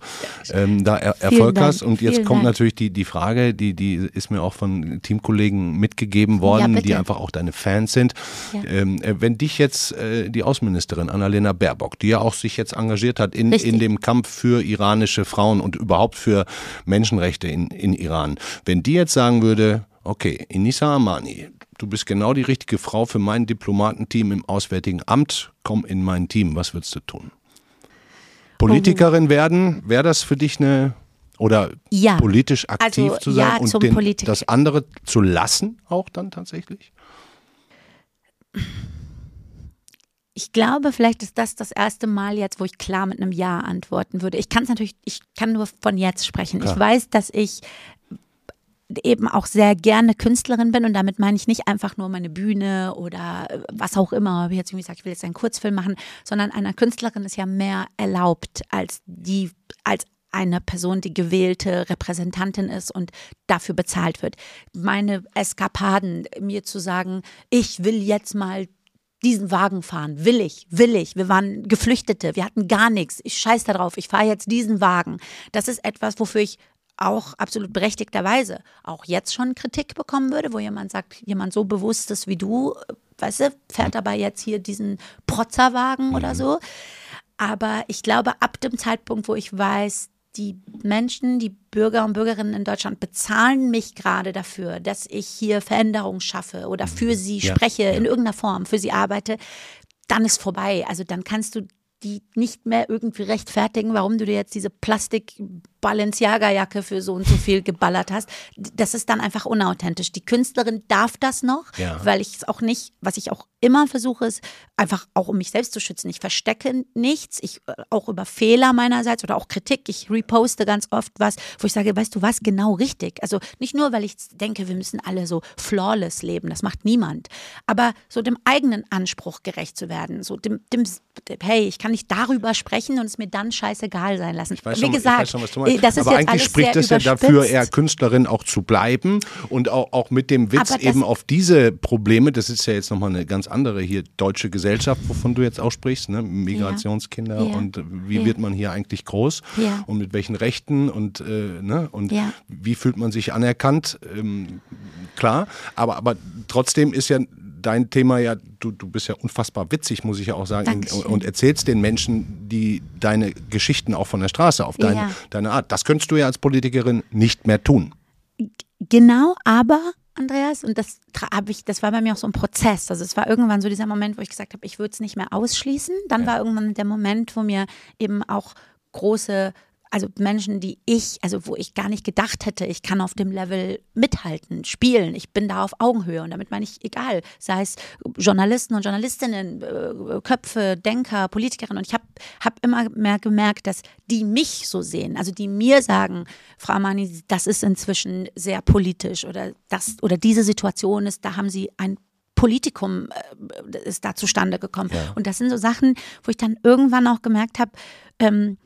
Speaker 1: ähm, da er Erfolg
Speaker 10: Dank,
Speaker 1: hast. Und jetzt kommt
Speaker 10: Dank.
Speaker 1: natürlich die, die Frage, die, die ist mir auch von Teamkollegen mitgegeben worden,
Speaker 10: bitte.
Speaker 1: die einfach auch deine Fans sind.
Speaker 10: Ja.
Speaker 1: Ähm, äh, wenn dich jetzt äh, die Außenministerin Annalena Baerbock, die ja auch sich jetzt engagiert hat in,
Speaker 10: Richtig.
Speaker 1: in dem Kampf für iranische Frauen und überhaupt für Menschenrechte in, in Iran, wenn die jetzt sagen würde, okay, Inisa Amani, du bist genau die richtige Frau für mein Diplomatenteam im Auswärtigen Amt, komm in mein Team, was würdest du tun? Politikerin werden, wäre das für dich eine oder
Speaker 10: Ja.
Speaker 1: politisch aktiv
Speaker 10: Also,
Speaker 1: zu sein
Speaker 10: ja,
Speaker 1: und
Speaker 10: zum
Speaker 1: den,
Speaker 10: Politik-
Speaker 1: das andere zu lassen auch dann tatsächlich?
Speaker 10: Ich glaube, vielleicht ist das das erste Mal jetzt, wo ich klar mit einem Ja antworten würde. Ich kann es natürlich, ich kann nur von jetzt sprechen.
Speaker 1: Klar.
Speaker 10: Ich weiß, dass ich eben auch sehr gerne Künstlerin bin und damit meine ich nicht einfach nur meine Bühne oder äh, was auch immer, ich jetzt irgendwie sage, ich will jetzt einen Kurzfilm machen, sondern einer Künstlerin ist ja mehr erlaubt als die, als eine Person, die gewählte Repräsentantin ist und dafür bezahlt wird. Meine Eskapaden, mir zu sagen, ich will jetzt mal diesen Wagen fahren. Will ich, will ich. Wir waren Geflüchtete, wir hatten gar nichts. Ich scheiß da drauf, ich fahre jetzt diesen Wagen. Das ist etwas, wofür ich auch absolut berechtigterweise auch jetzt schon Kritik bekommen würde, wo jemand sagt, jemand so bewusstes wie du, weißt du, fährt dabei jetzt hier diesen Protzerwagen oder so. Aber ich glaube, ab dem Zeitpunkt, wo ich weiß, die Menschen, die Bürger und Bürgerinnen in Deutschland bezahlen mich gerade dafür, dass ich hier Veränderungen schaffe oder für sie
Speaker 1: Ja,
Speaker 10: spreche,
Speaker 1: ja.
Speaker 10: in irgendeiner Form, für sie arbeite, dann ist vorbei. Also dann kannst du die nicht mehr irgendwie rechtfertigen, warum du dir jetzt diese Plastik Balenciaga-Jacke für so und so viel geballert hast. Das ist dann einfach unauthentisch. Die Künstlerin darf das noch,
Speaker 1: Ja.
Speaker 10: weil ich es auch nicht, was ich auch immer versuche, ist einfach auch um mich selbst zu schützen. Ich verstecke nichts, ich äh, auch über Fehler meinerseits oder auch Kritik. Ich reposte ganz oft was, wo ich sage, weißt du was, genau richtig. Also nicht nur, weil ich denke, wir müssen alle so flawless leben, das macht niemand, aber so dem eigenen Anspruch gerecht zu werden, so dem, dem hey, ich kann nicht darüber sprechen und es mir dann scheißegal sein lassen.
Speaker 1: Ich weiß
Speaker 10: Wie
Speaker 1: schon,
Speaker 10: gesagt,
Speaker 1: ich weiß schon, was du meinst.
Speaker 10: das ist
Speaker 1: Aber eigentlich spricht es ja dafür, eher Künstlerin auch zu bleiben und auch, auch mit dem Witz eben auf diese Probleme, das ist ja jetzt nochmal eine ganz andere hier deutsche Gesellschaft, wovon du jetzt auch sprichst, ne? Migrationskinder
Speaker 10: Ja.
Speaker 1: und wie
Speaker 10: Ja.
Speaker 1: wird man hier eigentlich groß
Speaker 10: Ja.
Speaker 1: und mit welchen Rechten und, äh, ne? und wie fühlt man sich anerkannt, ähm, klar, aber, aber trotzdem ist ja dein Thema ja, du, du bist ja unfassbar witzig, muss ich ja auch sagen, und, und erzählst den Menschen, die deine Geschichten auch von der Straße auf deine,
Speaker 10: Ja.
Speaker 1: deine Art. Das könntest du ja als Politikerin nicht mehr tun.
Speaker 10: Genau, aber Andreas, und das tra- hab ich, das war bei mir auch so ein Prozess. Also es war irgendwann so dieser Moment, wo ich gesagt habe, ich würde es nicht mehr ausschließen. Dann war irgendwann der Moment, wo mir eben auch große, also Menschen, die ich, also wo ich gar nicht gedacht hätte, ich kann auf dem Level mithalten, spielen. Ich bin da auf Augenhöhe und damit meine ich egal, sei es Journalisten und Journalistinnen, äh, Köpfe, Denker, Politikerinnen. Und ich habe hab immer mehr gemerkt, dass die mich so sehen, also die mir sagen, Frau Mani, das ist inzwischen sehr politisch oder das oder diese Situation ist, da haben Sie ein Politikum äh, ist da zustande gekommen. Und das sind so Sachen, wo ich dann irgendwann auch gemerkt habe, ähm,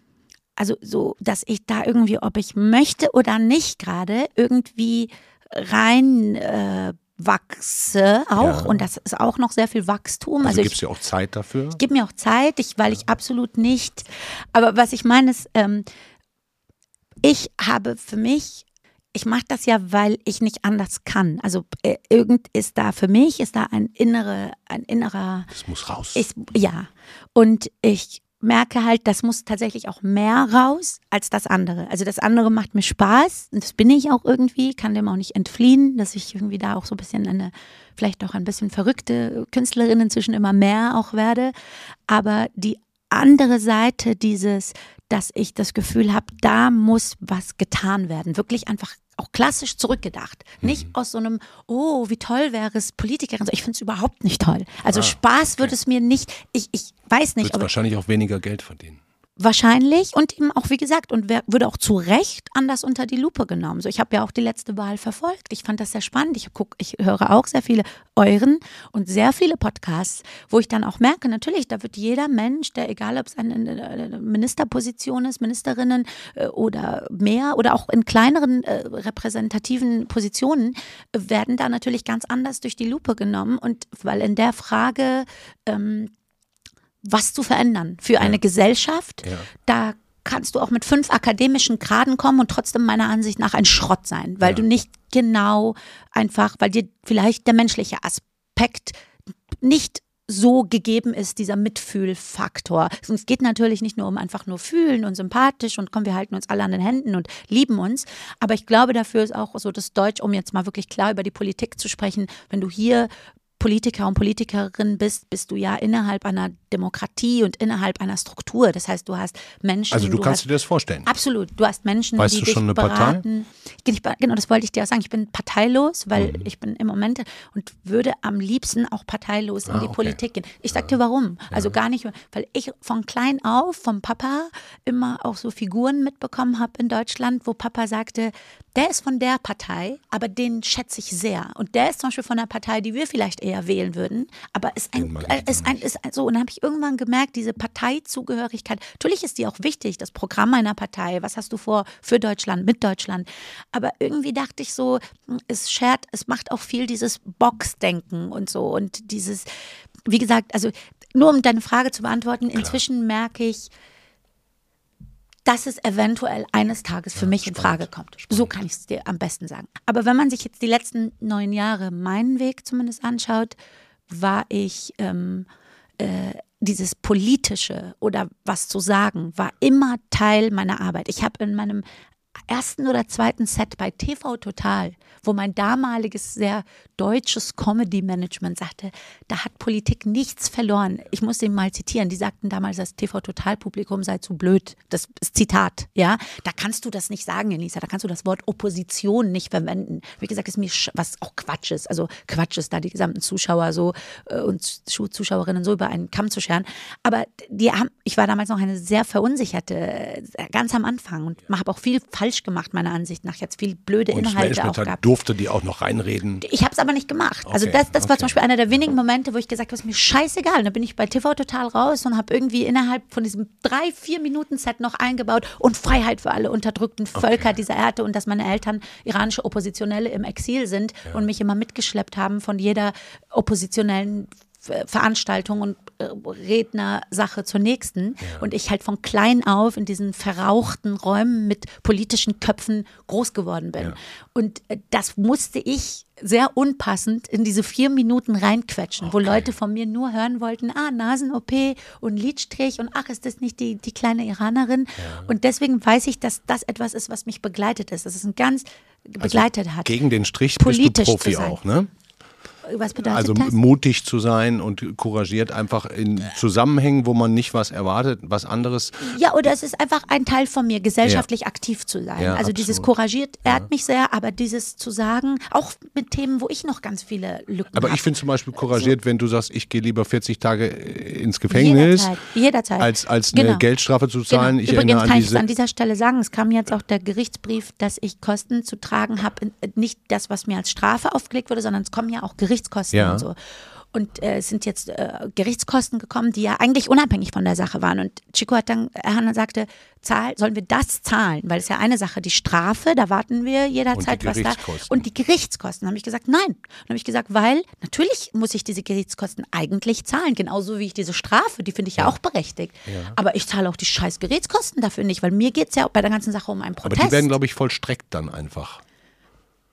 Speaker 10: also so, dass ich da irgendwie, ob ich möchte oder nicht gerade, irgendwie rein äh, wachse auch.
Speaker 1: Ja.
Speaker 10: Und das ist auch noch sehr viel Wachstum.
Speaker 1: Also,
Speaker 10: Also,
Speaker 1: gibst du auch Zeit dafür?
Speaker 10: ich gebe mir auch Zeit, ich, weil ich absolut nicht. Aber was ich meine ist, ähm, ich habe für mich, ich mache das ja, weil ich nicht anders kann. Also äh, irgend ist da für mich ist da ein innere, ein innerer
Speaker 1: Das muss raus.
Speaker 10: ich, ja. Und ich merke halt, das muss tatsächlich auch mehr raus als das andere. Also das andere macht mir Spaß und das bin ich auch irgendwie, kann dem auch nicht entfliehen, dass ich irgendwie da auch so ein bisschen eine, vielleicht auch ein bisschen verrückte Künstlerin inzwischen immer mehr auch werde. Aber die andere Seite dieses, dass ich das Gefühl habe, da muss was getan werden. Wirklich einfach auch klassisch zurückgedacht. Nicht aus so einem, oh, wie toll wäre es, Politikerin. Ich finde es überhaupt nicht toll. Also
Speaker 1: Ah,
Speaker 10: Spaß wird es mir nicht, ich, ich weiß nicht,
Speaker 1: Würdest wahrscheinlich auch weniger Geld verdienen.
Speaker 10: Wahrscheinlich und eben auch, wie gesagt, und würde auch zu Recht anders unter die Lupe genommen. So, ich habe ja auch die letzte Wahl verfolgt. Ich fand das sehr spannend. Ich guck, ich höre auch sehr viele euren und sehr viele Podcasts, wo ich dann auch merke, natürlich, da wird jeder Mensch, der egal ob es eine Ministerposition ist, Ministerinnen äh, oder mehr oder auch in kleineren äh, repräsentativen Positionen, werden da natürlich ganz anders durch die Lupe genommen. Und weil in der Frage ähm, was zu verändern für eine Gesellschaft. Ja. Da kannst du auch mit fünf akademischen Graden kommen und trotzdem meiner Ansicht nach ein Schrott sein, weil ja. du nicht genau einfach, weil dir vielleicht der menschliche Aspekt nicht so gegeben ist, dieser Mitfühlfaktor. Es geht natürlich nicht nur um einfach nur fühlen und sympathisch und kommen, wir halten uns alle an den Händen und lieben uns. Aber ich glaube, dafür ist auch so das Deutsch, um jetzt mal wirklich klar über die Politik zu sprechen, wenn du hier Politiker und Politikerin bist, bist du ja innerhalb einer Demokratie und innerhalb einer Struktur. Das heißt, du hast Menschen.
Speaker 1: Also du,
Speaker 10: du
Speaker 1: kannst
Speaker 10: hast,
Speaker 1: dir das vorstellen.
Speaker 10: Absolut. Du hast Menschen,
Speaker 1: weißt
Speaker 10: die
Speaker 1: du
Speaker 10: dich
Speaker 1: schon eine
Speaker 10: beraten.
Speaker 1: Partei?
Speaker 10: Genau, das wollte ich dir auch sagen. Ich bin parteilos, weil
Speaker 1: Mhm.
Speaker 10: ich bin im Moment und würde am liebsten auch parteilos in
Speaker 1: Ah,
Speaker 10: die
Speaker 1: okay.
Speaker 10: Politik gehen. Ich sag dir warum. Also gar nicht, weil ich von klein auf vom Papa immer auch so Figuren mitbekommen habe in Deutschland, wo Papa sagte, der ist von der Partei, aber den schätze ich sehr. Und der ist zum Beispiel von der Partei, die wir vielleicht eher wählen würden, aber ist ein, äh, ist ein, ist ein so. Und dann habe ich irgendwann gemerkt, diese Parteizugehörigkeit, natürlich ist die auch wichtig, das Programm einer Partei, was hast du vor für Deutschland, mit Deutschland. Aber irgendwie dachte ich so, es schert, es macht auch viel dieses Boxdenken und so und dieses, wie gesagt, also nur um deine Frage zu beantworten, inzwischen merke ich, dass es eventuell eines Tages für mich in Frage kommt. So kann ich es dir am besten sagen. Aber wenn man sich jetzt die letzten neun Jahre meinen Weg zumindest anschaut, war ich ähm, äh, dieses politische oder was zu sagen, war immer Teil meiner Arbeit. Ich habe in meinem ersten oder zweiten Set bei TV Total, wo mein damaliges sehr deutsches Comedy-Management sagte, da hat Politik nichts verloren. Ich muss ihn mal zitieren. Die sagten damals, das TV Total-Publikum sei zu blöd. Das ist Zitat, ja. Da kannst du das nicht sagen, Elisa. Da kannst du das Wort Opposition nicht verwenden. Wie gesagt, ist mir was auch Quatsch ist. Also Quatsch ist da die gesamten Zuschauer so äh, und Zu- Zuschauerinnen so über einen Kamm zu scheren. Aber die haben, ich war damals noch eine sehr verunsicherte, äh, ganz am Anfang und habe auch viel falsch gemacht, meiner Ansicht nach. Jetzt viel blöde
Speaker 1: Und das
Speaker 10: Inhalte auch
Speaker 1: Management hat-
Speaker 10: gehabt.
Speaker 1: durfte die auch noch reinreden.
Speaker 10: Ich habe es aber nicht gemacht. Also
Speaker 1: Okay,
Speaker 10: das, das war
Speaker 1: okay.
Speaker 10: zum Beispiel einer der wenigen Momente, wo ich gesagt habe, ist mir scheißegal. Und dann bin ich bei TV total raus und habe irgendwie innerhalb von diesem drei, vier Minuten Set noch eingebaut und Freiheit für alle unterdrückten Völker dieser Erde und dass meine Eltern iranische Oppositionelle im Exil sind und mich immer mitgeschleppt haben von jeder oppositionellen Veranstaltung und äh, Rednersache zur nächsten. Und ich halt von klein auf in diesen verrauchten Räumen mit politischen Köpfen groß geworden bin. Und äh, das musste ich sehr unpassend in diese vier Minuten reinquetschen, wo Leute von mir nur hören wollten, ah, Nasen-OP und Lidstrich und ach, ist das nicht die, die kleine Iranerin? Und deswegen weiß ich, dass das etwas ist, was mich begleitet ist. Das ist ein ganz begleitet hat.
Speaker 1: Gegen den Strich
Speaker 10: Politisch
Speaker 1: bist du Profi auch, ne?
Speaker 10: Was bedeutet
Speaker 1: Also
Speaker 10: das?
Speaker 1: mutig zu sein und couragiert einfach in Zusammenhängen, wo man nicht was erwartet, was anderes.
Speaker 10: Ja, oder es ist einfach ein Teil von mir, gesellschaftlich aktiv zu sein.
Speaker 1: Ja,
Speaker 10: also dieses
Speaker 1: absolut.
Speaker 10: couragiert ehrt mich sehr, aber dieses zu sagen, auch mit Themen, wo ich noch ganz viele Lücken
Speaker 1: Aber
Speaker 10: habe.
Speaker 1: ich finde zum Beispiel couragiert, wenn du sagst, ich gehe lieber 40 Tage äh, ins Gefängnis,
Speaker 10: Jederzeit, jederzeit.
Speaker 1: als, als eine
Speaker 10: Genau.
Speaker 1: Geldstrafe zu zahlen.
Speaker 10: Genau.
Speaker 1: Ich
Speaker 10: Übrigens kann
Speaker 1: an
Speaker 10: ich es an dieser Stelle sagen, es kam jetzt auch der Gerichtsbrief, dass ich Kosten zu tragen habe, nicht das, was mir als Strafe aufgelegt wurde, sondern es kommen ja auch Gerichtskosten
Speaker 1: Ja.
Speaker 10: und so. Und äh, es sind jetzt äh, Gerichtskosten gekommen, die ja eigentlich unabhängig von der Sache waren. Und Chico hat dann, er sagte, zahl, sollen wir das zahlen? Weil es ja eine Sache, die Strafe, da warten wir jederzeit was da.
Speaker 1: Gerichtskosten.
Speaker 10: Und die Gerichtskosten, habe ich gesagt, nein. Und habe ich gesagt, weil natürlich muss ich diese Gerichtskosten eigentlich zahlen, genauso wie ich diese Strafe, die finde ich ja, auch berechtigt. Aber ich zahle auch die scheiß Gerichtskosten dafür nicht, weil mir geht es ja bei der ganzen Sache um einen
Speaker 1: aber
Speaker 10: Protest.
Speaker 1: die werden, glaube ich, vollstreckt dann einfach.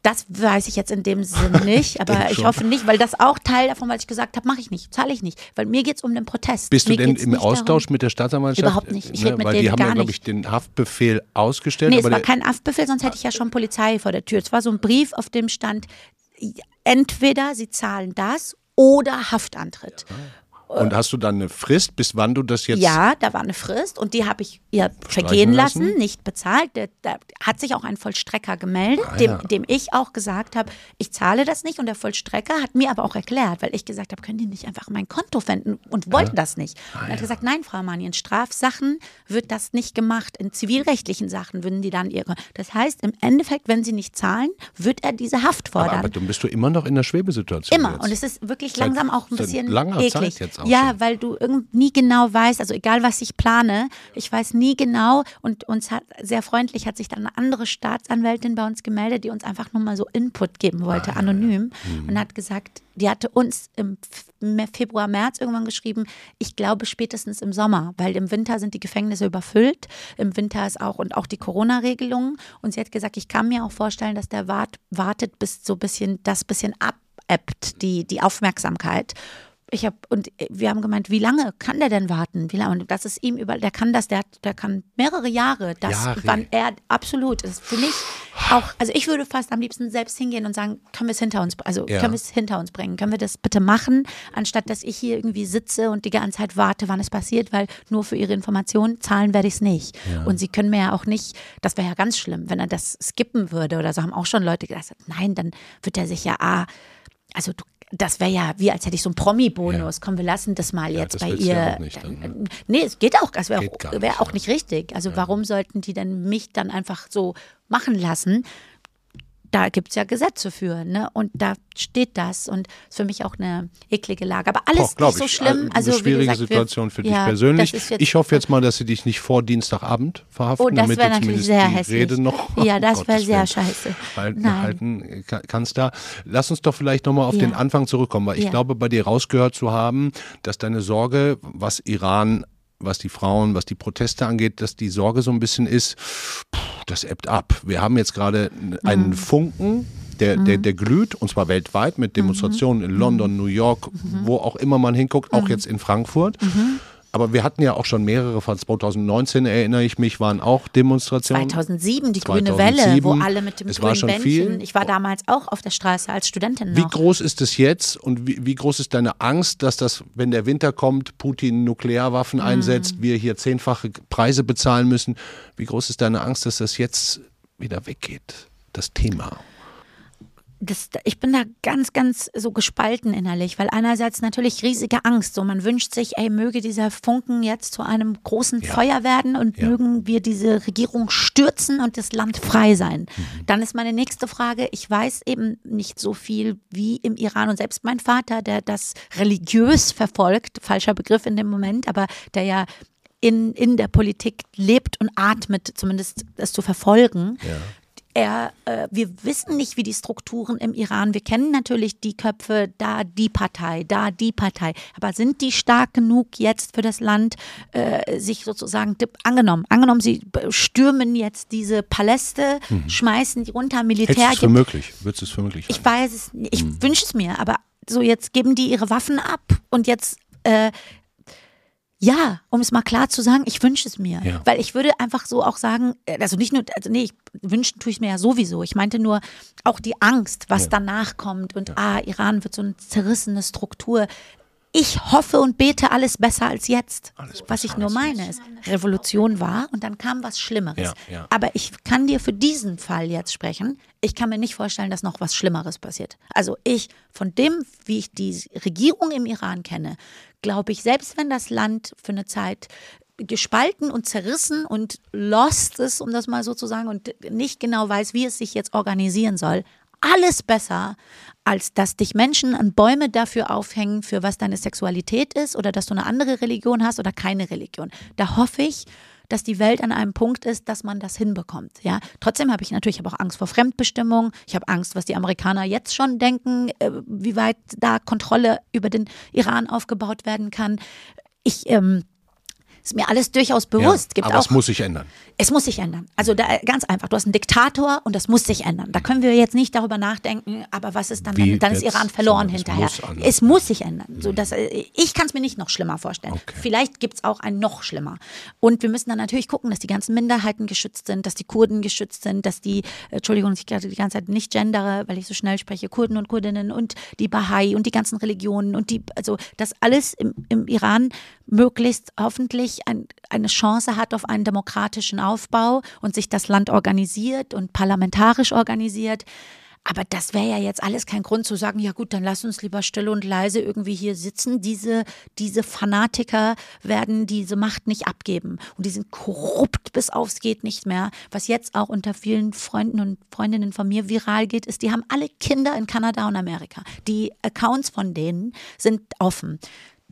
Speaker 10: Das weiß ich jetzt in dem Sinn nicht, aber ich hoffe nicht, weil das auch Teil davon, weil ich gesagt habe, mache ich nicht, zahle ich nicht, weil mir geht es um den Protest.
Speaker 1: Bist du
Speaker 10: mir
Speaker 1: denn
Speaker 10: geht's
Speaker 1: im Austausch
Speaker 10: darum,
Speaker 1: mit der Staatsanwaltschaft?
Speaker 10: Überhaupt nicht. Ich
Speaker 1: Ne,
Speaker 10: rede mit
Speaker 1: Weil
Speaker 10: denen
Speaker 1: die haben ja, glaube ich, den Haftbefehl ausgestellt.
Speaker 10: Nee, es war kein Haftbefehl, sonst hätte ich ja schon Polizei vor der Tür. Es war so ein Brief, auf dem stand, entweder sie zahlen das oder Haftantritt.
Speaker 1: Und hast du dann eine Frist, bis wann du das jetzt.
Speaker 10: Ja, da war eine Frist und die habe ich ihr vergehen lassen, lassen, nicht bezahlt. Da, da, hat sich auch ein Vollstrecker gemeldet, ah, dem, ja. dem ich auch gesagt habe, ich zahle das nicht. Und der Vollstrecker hat mir aber auch erklärt, weil ich gesagt habe, können die nicht einfach mein Konto wenden und wollten ja. das nicht. Ah, und er hat ja. gesagt, nein, Frau Mani, in Strafsachen wird das nicht gemacht. In zivilrechtlichen Sachen würden die dann ihre. Das heißt, im Endeffekt, wenn sie nicht zahlen, wird er diese Haft fordern. Aber,
Speaker 1: aber dann bist du immer noch in der Schwebesituation.
Speaker 10: Immer.
Speaker 1: Jetzt.
Speaker 10: Und es ist wirklich seit, langsam auch ein bisschen
Speaker 1: langer
Speaker 10: eklig.
Speaker 1: Zeit jetzt auch
Speaker 10: ja, schon. weil du nie genau weißt, also egal was ich plane, ich weiß nie genau und uns hat sehr freundlich hat sich dann eine andere Staatsanwältin bei uns gemeldet, die uns einfach nur mal so Input geben wollte, ah, anonym mhm. und hat gesagt, die hatte uns im Februar, März irgendwann geschrieben, ich glaube spätestens im Sommer, weil im Winter sind die Gefängnisse überfüllt, im Winter ist auch und auch die Corona-Regelungen und sie hat gesagt, ich kann mir auch vorstellen, dass der wart, wartet, bis so ein bisschen das bisschen abebbt, die, die Aufmerksamkeit ich habe und wir haben gemeint, wie lange kann der denn warten? Wie lange? Und das ist ihm über, der kann das, der, der kann mehrere Jahre. Das, Jahre. wann er absolut. Ist für mich auch, also ich würde fast am liebsten selbst hingehen und sagen, können wir es hinter uns, also ja. können wir es hinter uns bringen? Können wir das bitte machen, anstatt dass ich hier irgendwie sitze und die ganze Zeit warte, wann es passiert, weil nur für ihre Informationen zahlen werde ich es nicht. Ja. Und sie können mir ja auch nicht, das wäre ja ganz schlimm, wenn er das skippen würde oder so, haben auch schon Leute gesagt, nein, dann wird er sich ja, ah, also du das wäre ja wie, als hätte ich so einen Promi-Bonus. Ja. Komm, wir lassen das mal ja, jetzt das bei ihr. Ja auch nicht dann, ne? Nee, es geht auch. Das wäre auch, wär auch nicht richtig. Also warum sollten die denn mich dann einfach so machen lassen? Da gibt es ja Gesetze für, ne? Und da steht das und ist für mich auch eine eklige Lage. Aber alles Doch, nicht so schlimm.
Speaker 1: Also eine schwierige gesagt, Situation für dich ja, persönlich. Ich hoffe jetzt mal, dass sie dich nicht vor Dienstagabend verhaften, oh,
Speaker 10: das
Speaker 1: damit du
Speaker 10: natürlich sehr
Speaker 1: die
Speaker 10: hässlich.
Speaker 1: Rede noch.
Speaker 10: Ja, das wäre sehr scheiße.
Speaker 1: Halten, halten kannst da. Lass uns doch vielleicht nochmal auf ja. den Anfang zurückkommen, weil ich ja. glaube, bei dir rausgehört zu haben, dass deine Sorge, was Iran was die Frauen, was die Proteste angeht, dass die Sorge so ein bisschen ist, das ebbt ab. Wir haben jetzt gerade einen mhm. Funken, der, der, mhm. der glüht, und zwar weltweit mit Demonstrationen in London, New York, mhm. wo auch immer man hinguckt, auch jetzt in Frankfurt. Aber wir hatten ja auch schon mehrere von 2019 erinnere ich mich, waren auch Demonstrationen.
Speaker 10: 2007 die 2007. grüne Welle, wo alle mit dem es grünen Bändchen. Viel. Ich war damals auch auf der Straße als Studentin. Noch.
Speaker 1: Wie groß ist es jetzt und wie, wie, groß ist deine Angst, dass das, wenn der Winter kommt, Putin Nuklearwaffen mhm. einsetzt, wir hier zehnfache Preise bezahlen müssen? Wie groß ist deine Angst, dass das jetzt wieder weggeht, das Thema?
Speaker 10: Das, ich bin da ganz, ganz so gespalten innerlich, weil einerseits natürlich riesige Angst, so man wünscht sich, ey, möge dieser Funken jetzt zu einem großen ja. Feuer werden und ja. mögen wir diese Regierung stürzen und das Land frei sein. Mhm. Dann ist meine nächste Frage, ich weiß eben nicht so viel wie im Iran und selbst mein Vater, der das religiös verfolgt, falscher Begriff in dem Moment, aber der ja in, in der Politik lebt und atmet, zumindest das zu verfolgen. Ja er, äh, wir wissen nicht, wie die Strukturen im Iran, wir kennen natürlich die Köpfe, da die Partei, da die Partei, aber sind die stark genug jetzt für das Land, äh, sich sozusagen, angenommen, angenommen, sie stürmen jetzt diese Paläste, mhm. schmeißen die runter, Militär. Hältst
Speaker 1: es für möglich? Würdest du es für möglich
Speaker 10: Ich weiß es, ich mhm. wünsche es mir, aber so jetzt geben die ihre Waffen ab und jetzt äh, ja, um es mal klar zu sagen, ich wünsche es mir. Ja. Weil ich würde einfach so auch sagen, äh, also nicht nur, also nee, ich, wünschen tue ich mir ja sowieso. Ich meinte nur auch die Angst, was ja. danach kommt und ja. ah, Iran wird so eine zerrissene Struktur. Ich hoffe und bete alles besser als jetzt. Besser was ich nur meine ist, Revolution war und dann kam was Schlimmeres. Aber ich kann dir für diesen Fall jetzt sprechen. Ich kann mir nicht vorstellen, dass noch was Schlimmeres passiert. Also ich, von dem, wie ich die Regierung im Iran kenne, glaube ich, selbst wenn das Land für eine Zeit gespalten und zerrissen und lost ist, um das mal so zu sagen, und nicht genau weiß, wie es sich jetzt organisieren soll, alles besser, als dass dich Menschen an Bäume dafür aufhängen, für was deine Sexualität ist oder dass du eine andere Religion hast oder keine Religion. Da hoffe ich, dass die Welt an einem Punkt ist, dass man das hinbekommt. Ja, trotzdem habe ich natürlich auch Angst vor Fremdbestimmung. Ich habe Angst, was die Amerikaner jetzt schon denken, äh, wie weit da Kontrolle über den Iran aufgebaut werden kann. Ich ähm, Ist mir alles durchaus bewusst.
Speaker 1: Ja,
Speaker 10: Gibt
Speaker 1: aber
Speaker 10: auch,
Speaker 1: es muss sich ändern.
Speaker 10: es muss sich ändern. Also da, ganz einfach, du hast einen Diktator und das muss sich ändern. Da können wir jetzt nicht darüber nachdenken, aber was ist dann,
Speaker 1: Wie
Speaker 10: dann, ist? Iran verloren hinterher.
Speaker 1: muss
Speaker 10: es muss sich ändern. So, dass, äh, ich kann es mir nicht noch schlimmer vorstellen.
Speaker 1: Okay.
Speaker 10: Vielleicht gibt es auch ein noch schlimmer. Und wir müssen dann natürlich gucken, dass die ganzen Minderheiten geschützt sind, dass die Kurden geschützt sind, dass die, äh, Entschuldigung, ich gerade die ganze Zeit nicht gendere, weil ich so schnell spreche, Kurden und Kurdinnen und die Bahai und die ganzen Religionen und die, also dass alles im, im Iran möglichst hoffentlich ein, eine Chance hat auf einen demokratischen Aufbau und sich das Land organisiert und parlamentarisch organisiert. Aber das wäre ja jetzt alles kein Grund zu sagen, ja gut, dann lass uns lieber still und leise irgendwie hier sitzen. Diese, diese Fanatiker werden diese Macht nicht abgeben. Und die sind korrupt bis aufs geht nicht mehr. Was jetzt auch unter vielen Freunden und Freundinnen von mir viral geht, ist, die haben alle Kinder in Kanada und Amerika. Die Accounts von denen sind offen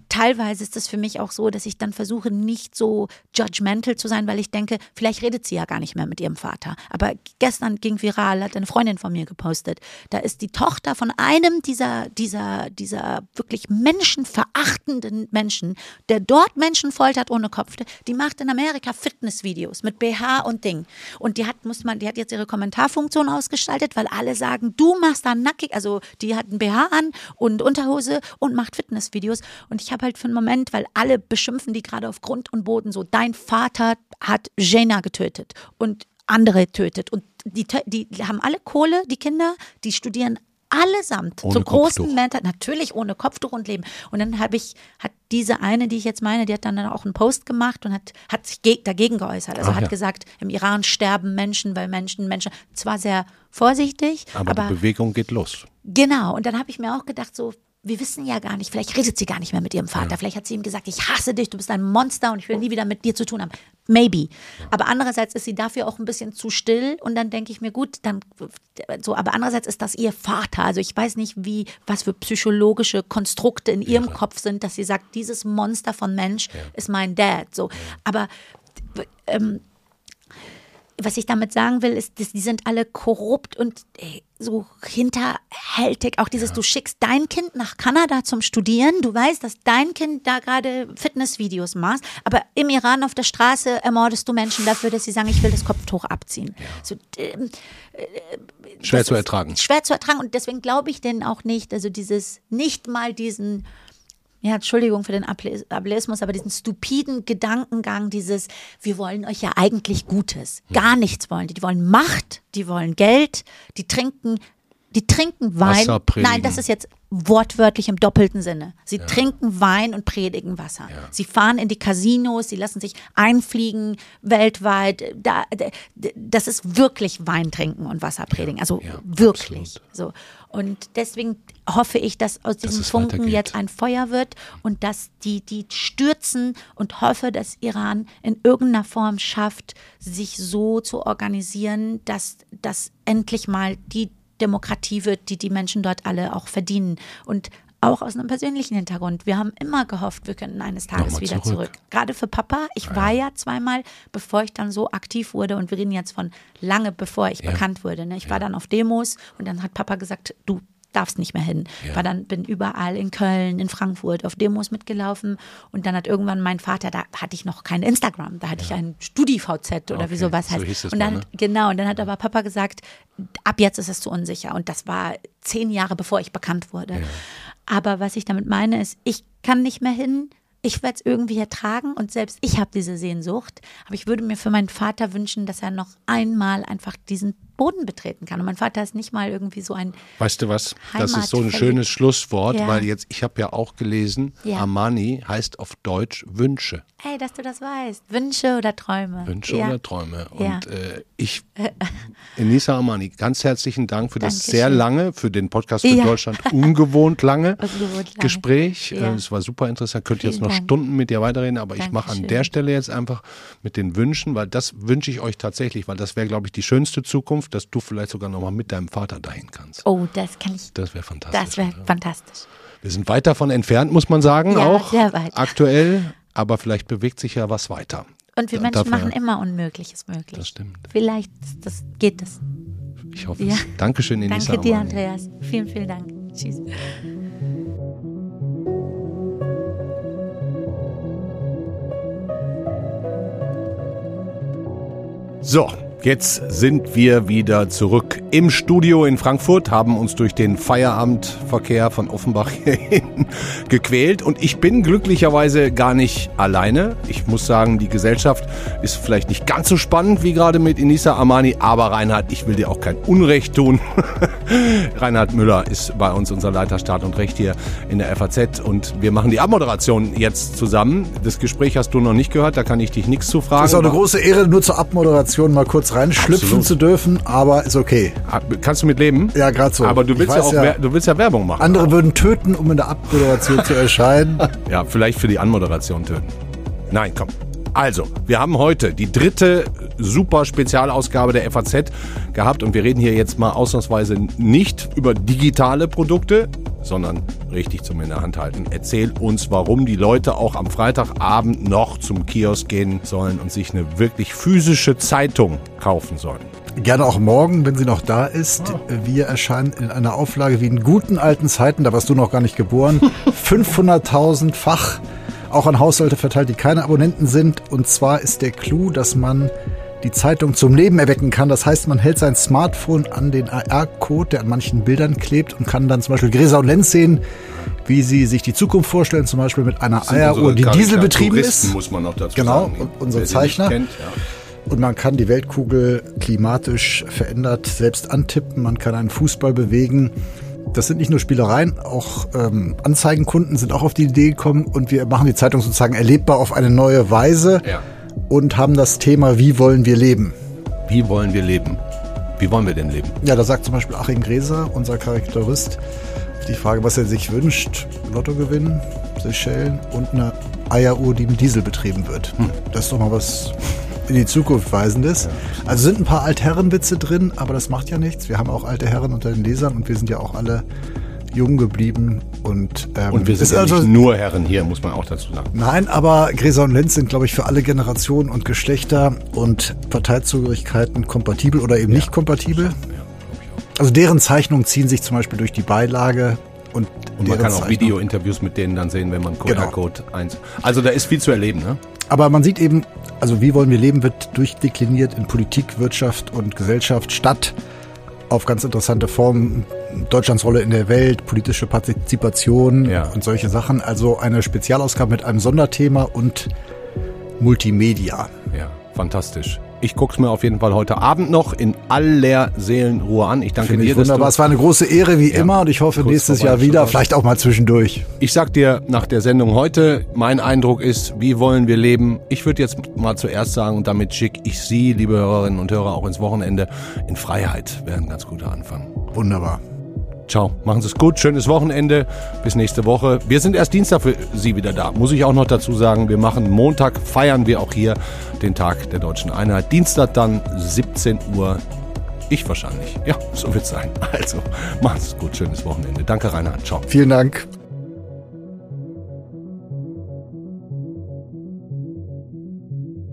Speaker 10: teilweise ist es für mich auch so, dass ich dann versuche, nicht so judgmental zu sein, weil ich denke, vielleicht redet sie ja gar nicht mehr mit ihrem Vater. Aber gestern ging viral, hat eine Freundin von mir gepostet. Da ist die Tochter von einem dieser, dieser, dieser wirklich menschenverachtenden Menschen, der dort Menschen foltert ohne Kopf. Die macht in Amerika Fitnessvideos mit BH und Ding. Und die hat, muss man, die hat jetzt ihre Kommentarfunktion ausgestaltet, weil alle sagen, du machst da nackig, also die hat ein BH an und Unterhose und macht Fitnessvideos. Und ich habe halt für einen Moment, weil alle beschimpfen die gerade auf Grund und Boden so, dein Vater hat Jena getötet und andere tötet. Und die, die, haben alle Kohle, die Kinder, die studieren allesamt
Speaker 1: Ohne
Speaker 10: zum großen. Mentor, natürlich ohne Kopftuch und Leben. Und dann habe ich, hat diese eine, die ich jetzt meine, die hat dann auch einen Post gemacht und hat, hat sich ge dagegen geäußert. Also
Speaker 1: Ach
Speaker 10: hat
Speaker 1: ja.
Speaker 10: gesagt, im Iran sterben Menschen, weil Menschen, Menschen, zwar sehr vorsichtig,
Speaker 1: Aber,
Speaker 10: aber
Speaker 1: die Bewegung geht los.
Speaker 10: Genau, und dann habe ich mir auch gedacht, so, wir wissen ja gar nicht, vielleicht redet sie gar nicht mehr mit ihrem Vater. Vielleicht hat sie ihm gesagt, ich hasse dich, du bist ein Monster und ich will nie wieder mit dir zu tun haben. Maybe. Aber andererseits ist sie dafür auch ein bisschen zu still und dann denke ich mir, gut, dann so, aber andererseits ist das ihr Vater. Also ich weiß nicht, wie, was für psychologische Konstrukte in ihrem Kopf sind, dass sie sagt, dieses Monster von Mensch ist mein Dad. So. Aber ähm, was ich damit sagen will, ist, dass die sind alle korrupt und äh, so hinterhältig. Auch dieses, du schickst dein Kind nach Kanada zum Studieren, du weißt, dass dein Kind da gerade Fitnessvideos macht, aber im Iran auf der Straße ermordest du Menschen dafür, dass sie sagen, ich will das Kopftuch abziehen. So, ähm,
Speaker 1: Schwer
Speaker 10: das
Speaker 1: zu ertragen.
Speaker 10: Schwer zu ertragen und deswegen glaube ich denen auch nicht, also dieses, nicht mal diesen ja, Entschuldigung für den Able- Ableismus, aber diesen stupiden Gedankengang, dieses, wir wollen euch ja eigentlich Gutes. Gar nichts wollen die. Die wollen Macht, die wollen Geld, die trinken, die trinken Wein. Nein, das ist jetzt wortwörtlich im doppelten Sinne. Sie trinken Wein und predigen Wasser. Sie fahren in die Casinos, sie lassen sich einfliegen weltweit. Da, das ist wirklich Wein trinken und Wasser predigen. Also
Speaker 1: ja,
Speaker 10: wirklich. So. Und deswegen hoffe ich, dass aus diesem
Speaker 1: es
Speaker 10: Funken jetzt ein Feuer wird und dass die, die stürzen und hoffe, dass Iran in irgendeiner Form schafft, sich so zu organisieren, dass, dass endlich mal die Demokratie wird, die die Menschen dort alle auch verdienen. Und auch aus einem persönlichen Hintergrund. Wir haben immer gehofft, wir könnten eines Tages
Speaker 1: Nochmal
Speaker 10: wieder
Speaker 1: zurück.
Speaker 10: zurück. Gerade für Papa. Ich war ja zweimal, bevor ich dann so aktiv wurde. Und wir reden jetzt von lange, bevor ich
Speaker 1: Ja.
Speaker 10: bekannt wurde. Ne? Ich war dann auf Demos und dann hat Papa gesagt, du darfst nicht mehr hin.
Speaker 1: Ja.
Speaker 10: War dann bin überall in Köln, in Frankfurt auf Demos mitgelaufen und dann hat irgendwann mein Vater, da hatte ich noch kein Instagram, da hatte ich ein StudiVZ oder
Speaker 1: Okay,
Speaker 10: wie sowas
Speaker 1: so
Speaker 10: heißt.
Speaker 1: hieß es
Speaker 10: und dann
Speaker 1: mal, ne?
Speaker 10: genau, und dann hat aber Papa gesagt, ab jetzt ist es zu unsicher und das war zehn Jahre bevor ich bekannt wurde. Aber was ich damit meine ist, ich kann nicht mehr hin. Ich werde es irgendwie ertragen und selbst ich habe diese Sehnsucht. Aber ich würde mir für meinen Vater wünschen, dass er noch einmal einfach diesen Boden betreten kann. Und mein Vater ist nicht mal irgendwie so ein
Speaker 1: Weißt du was? Das ist so ein schönes Schlusswort,
Speaker 10: Ja.
Speaker 1: weil jetzt, ich habe ja auch gelesen,
Speaker 10: Ja.
Speaker 1: Armani heißt auf Deutsch Wünsche.
Speaker 10: Hey, dass du das weißt. Wünsche oder Träume.
Speaker 1: Wünsche
Speaker 10: ja.
Speaker 1: oder Träume. Und äh, ich, Enisa Armani, ganz herzlichen Dank für das
Speaker 10: Dankeschön.
Speaker 1: sehr lange, für den Podcast für. Deutschland ungewohnt lange
Speaker 10: Ungewohnt lange.
Speaker 1: Gespräch. Äh, Es war super interessant. Könnte jetzt noch
Speaker 10: Dank.
Speaker 1: Stunden mit dir weiterreden, aber ich mache an
Speaker 10: Dankeschön.
Speaker 1: der Stelle jetzt einfach mit den Wünschen, weil das wünsche ich euch tatsächlich, weil das wäre, glaube ich, die schönste Zukunft, dass du vielleicht sogar nochmal mit deinem Vater dahin kannst.
Speaker 10: Oh, das kann ich.
Speaker 1: Das wäre fantastisch.
Speaker 10: Das wäre fantastisch.
Speaker 1: Wir sind weit davon entfernt, muss man sagen,
Speaker 10: Ja,
Speaker 1: auch
Speaker 10: sehr weit.
Speaker 1: aktuell, aber vielleicht bewegt sich ja was weiter.
Speaker 10: Und wir
Speaker 1: Da-
Speaker 10: Menschen
Speaker 1: dafür-
Speaker 10: machen immer Unmögliches möglich.
Speaker 1: Das stimmt.
Speaker 10: Vielleicht das, geht das.
Speaker 1: Ich hoffe
Speaker 10: Ja.
Speaker 1: es. Dankeschön, Enisa
Speaker 10: Danke dir. Andreas. Vielen, vielen Dank. Tschüss.
Speaker 1: So, Jetzt sind wir wieder zurück im Studio in Frankfurt, haben uns durch den Feierabendverkehr von Offenbach hierhin gequält und ich bin glücklicherweise gar nicht alleine. Ich muss sagen, die Gesellschaft ist vielleicht nicht ganz so spannend wie gerade mit Inisa Amani, aber Reinhard, ich will dir auch kein Unrecht tun. Reinhard Müller ist bei uns unser Leiter Staat und Recht hier in der FAZ und wir machen die Abmoderation jetzt zusammen. Das Gespräch hast du noch nicht gehört, da kann ich dich nichts zu fragen.
Speaker 11: Das ist auch eine große Ehre, nur zur Abmoderation mal kurz reinschlüpfen Absolut. zu dürfen, aber ist okay.
Speaker 1: Ah, kannst du mit leben?
Speaker 11: Ja, gerade so.
Speaker 1: Aber du willst ja auch ja, du willst ja Werbung machen.
Speaker 11: Andere auch. würden töten, um in der Abmoderation zu erscheinen.
Speaker 1: Ja, vielleicht für die Anmoderation töten. Nein, komm. Also, wir haben heute die dritte super Spezialausgabe der FAZ gehabt und wir reden hier jetzt mal ausnahmsweise nicht über digitale Produkte, sondern richtig zum in der Hand halten. Erzähl uns, warum die Leute auch am Freitagabend noch zum Kiosk gehen sollen und sich eine wirklich physische Zeitung kaufen sollen.
Speaker 11: Gerne auch morgen, wenn sie noch da ist. Wir erscheinen in einer Auflage wie in guten alten Zeiten, da warst du noch gar nicht geboren. 500.000 Fach, auch an Haushalte verteilt, die keine Abonnenten sind. Und zwar ist der Clou, dass man die Zeitung zum Leben erwecken kann. Das heißt, man hält sein Smartphone an den AR-Code, der an manchen Bildern klebt und kann dann zum Beispiel Gräser und Lenz sehen, wie sie sich die Zukunft vorstellen, zum Beispiel mit einer Eieruhr, die dieselbetrieben ist.
Speaker 1: muss man noch dazu
Speaker 11: genau,
Speaker 1: sagen.
Speaker 11: Genau, unser Zeichner. Kennt, ja. Und man kann die Weltkugel klimatisch verändert selbst antippen, man kann einen Fußball bewegen. Das sind nicht nur Spielereien, auch ähm, Anzeigenkunden sind auch auf die Idee gekommen und wir machen die Zeitung sozusagen erlebbar auf eine neue Weise. Ja und haben das Thema Wie wollen wir leben?
Speaker 1: Wie wollen wir leben? Wie wollen wir denn leben?
Speaker 11: Ja, da sagt zum Beispiel Achim Gräser, unser Charakterist, die Frage, was er sich wünscht. Lotto gewinnen, Seychellen und eine Eieruhr, die mit Diesel betrieben wird. Hm. Das ist doch mal was in die Zukunft weisendes. Ja. Also sind ein paar Altherrenwitze drin, aber das macht ja nichts. Wir haben auch alte Herren unter den Lesern und wir sind ja auch alle jung geblieben. Und,
Speaker 1: ähm, und wir sind ja also, nicht nur Herren hier, muss man auch dazu sagen.
Speaker 11: Nein, aber Gräser und Lenz sind, glaube ich, für alle Generationen und Geschlechter und Parteizugehörigkeiten kompatibel oder eben ja. nicht kompatibel. Also deren Zeichnungen ziehen sich zum Beispiel durch die Beilage und,
Speaker 1: und man kann auch Video-Interviews mit denen dann sehen, wenn man Code-Code genau. eins. Also da ist viel zu erleben, ne?
Speaker 11: Aber man sieht eben, also wie wollen wir leben, wird durchdekliniert in Politik, Wirtschaft und Gesellschaft statt auf ganz interessante Formen Deutschlands Rolle in der Welt, politische Partizipation ja. und solche Sachen. Also eine Spezialausgabe mit einem Sonderthema und Multimedia.
Speaker 1: Ja, fantastisch. Ich gucke es mir auf jeden Fall heute Abend noch in aller Seelenruhe an. Ich danke Finde dir. Ich
Speaker 11: wunderbar. Es war eine große Ehre wie ja, immer und ich hoffe nächstes Jahr wieder, vielleicht auch mal zwischendurch.
Speaker 1: Ich sag dir nach der Sendung heute, mein Eindruck ist, wie wollen wir leben? Ich würde jetzt mal zuerst sagen und damit schicke ich Sie, liebe Hörerinnen und Hörer, auch ins Wochenende in Freiheit. Wäre ein ganz guter Anfang.
Speaker 11: Wunderbar.
Speaker 1: Ciao, machen Sie es gut, schönes Wochenende, bis nächste Woche. Wir sind erst Dienstag für Sie wieder da, muss ich auch noch dazu sagen. Wir machen Montag, feiern wir auch hier den Tag der deutschen Einheit. Dienstag dann 17 Uhr. Ich wahrscheinlich. Ja, so wird es sein. Also, machen Sie es gut, schönes Wochenende. Danke, Reinhard. Ciao.
Speaker 11: Vielen Dank.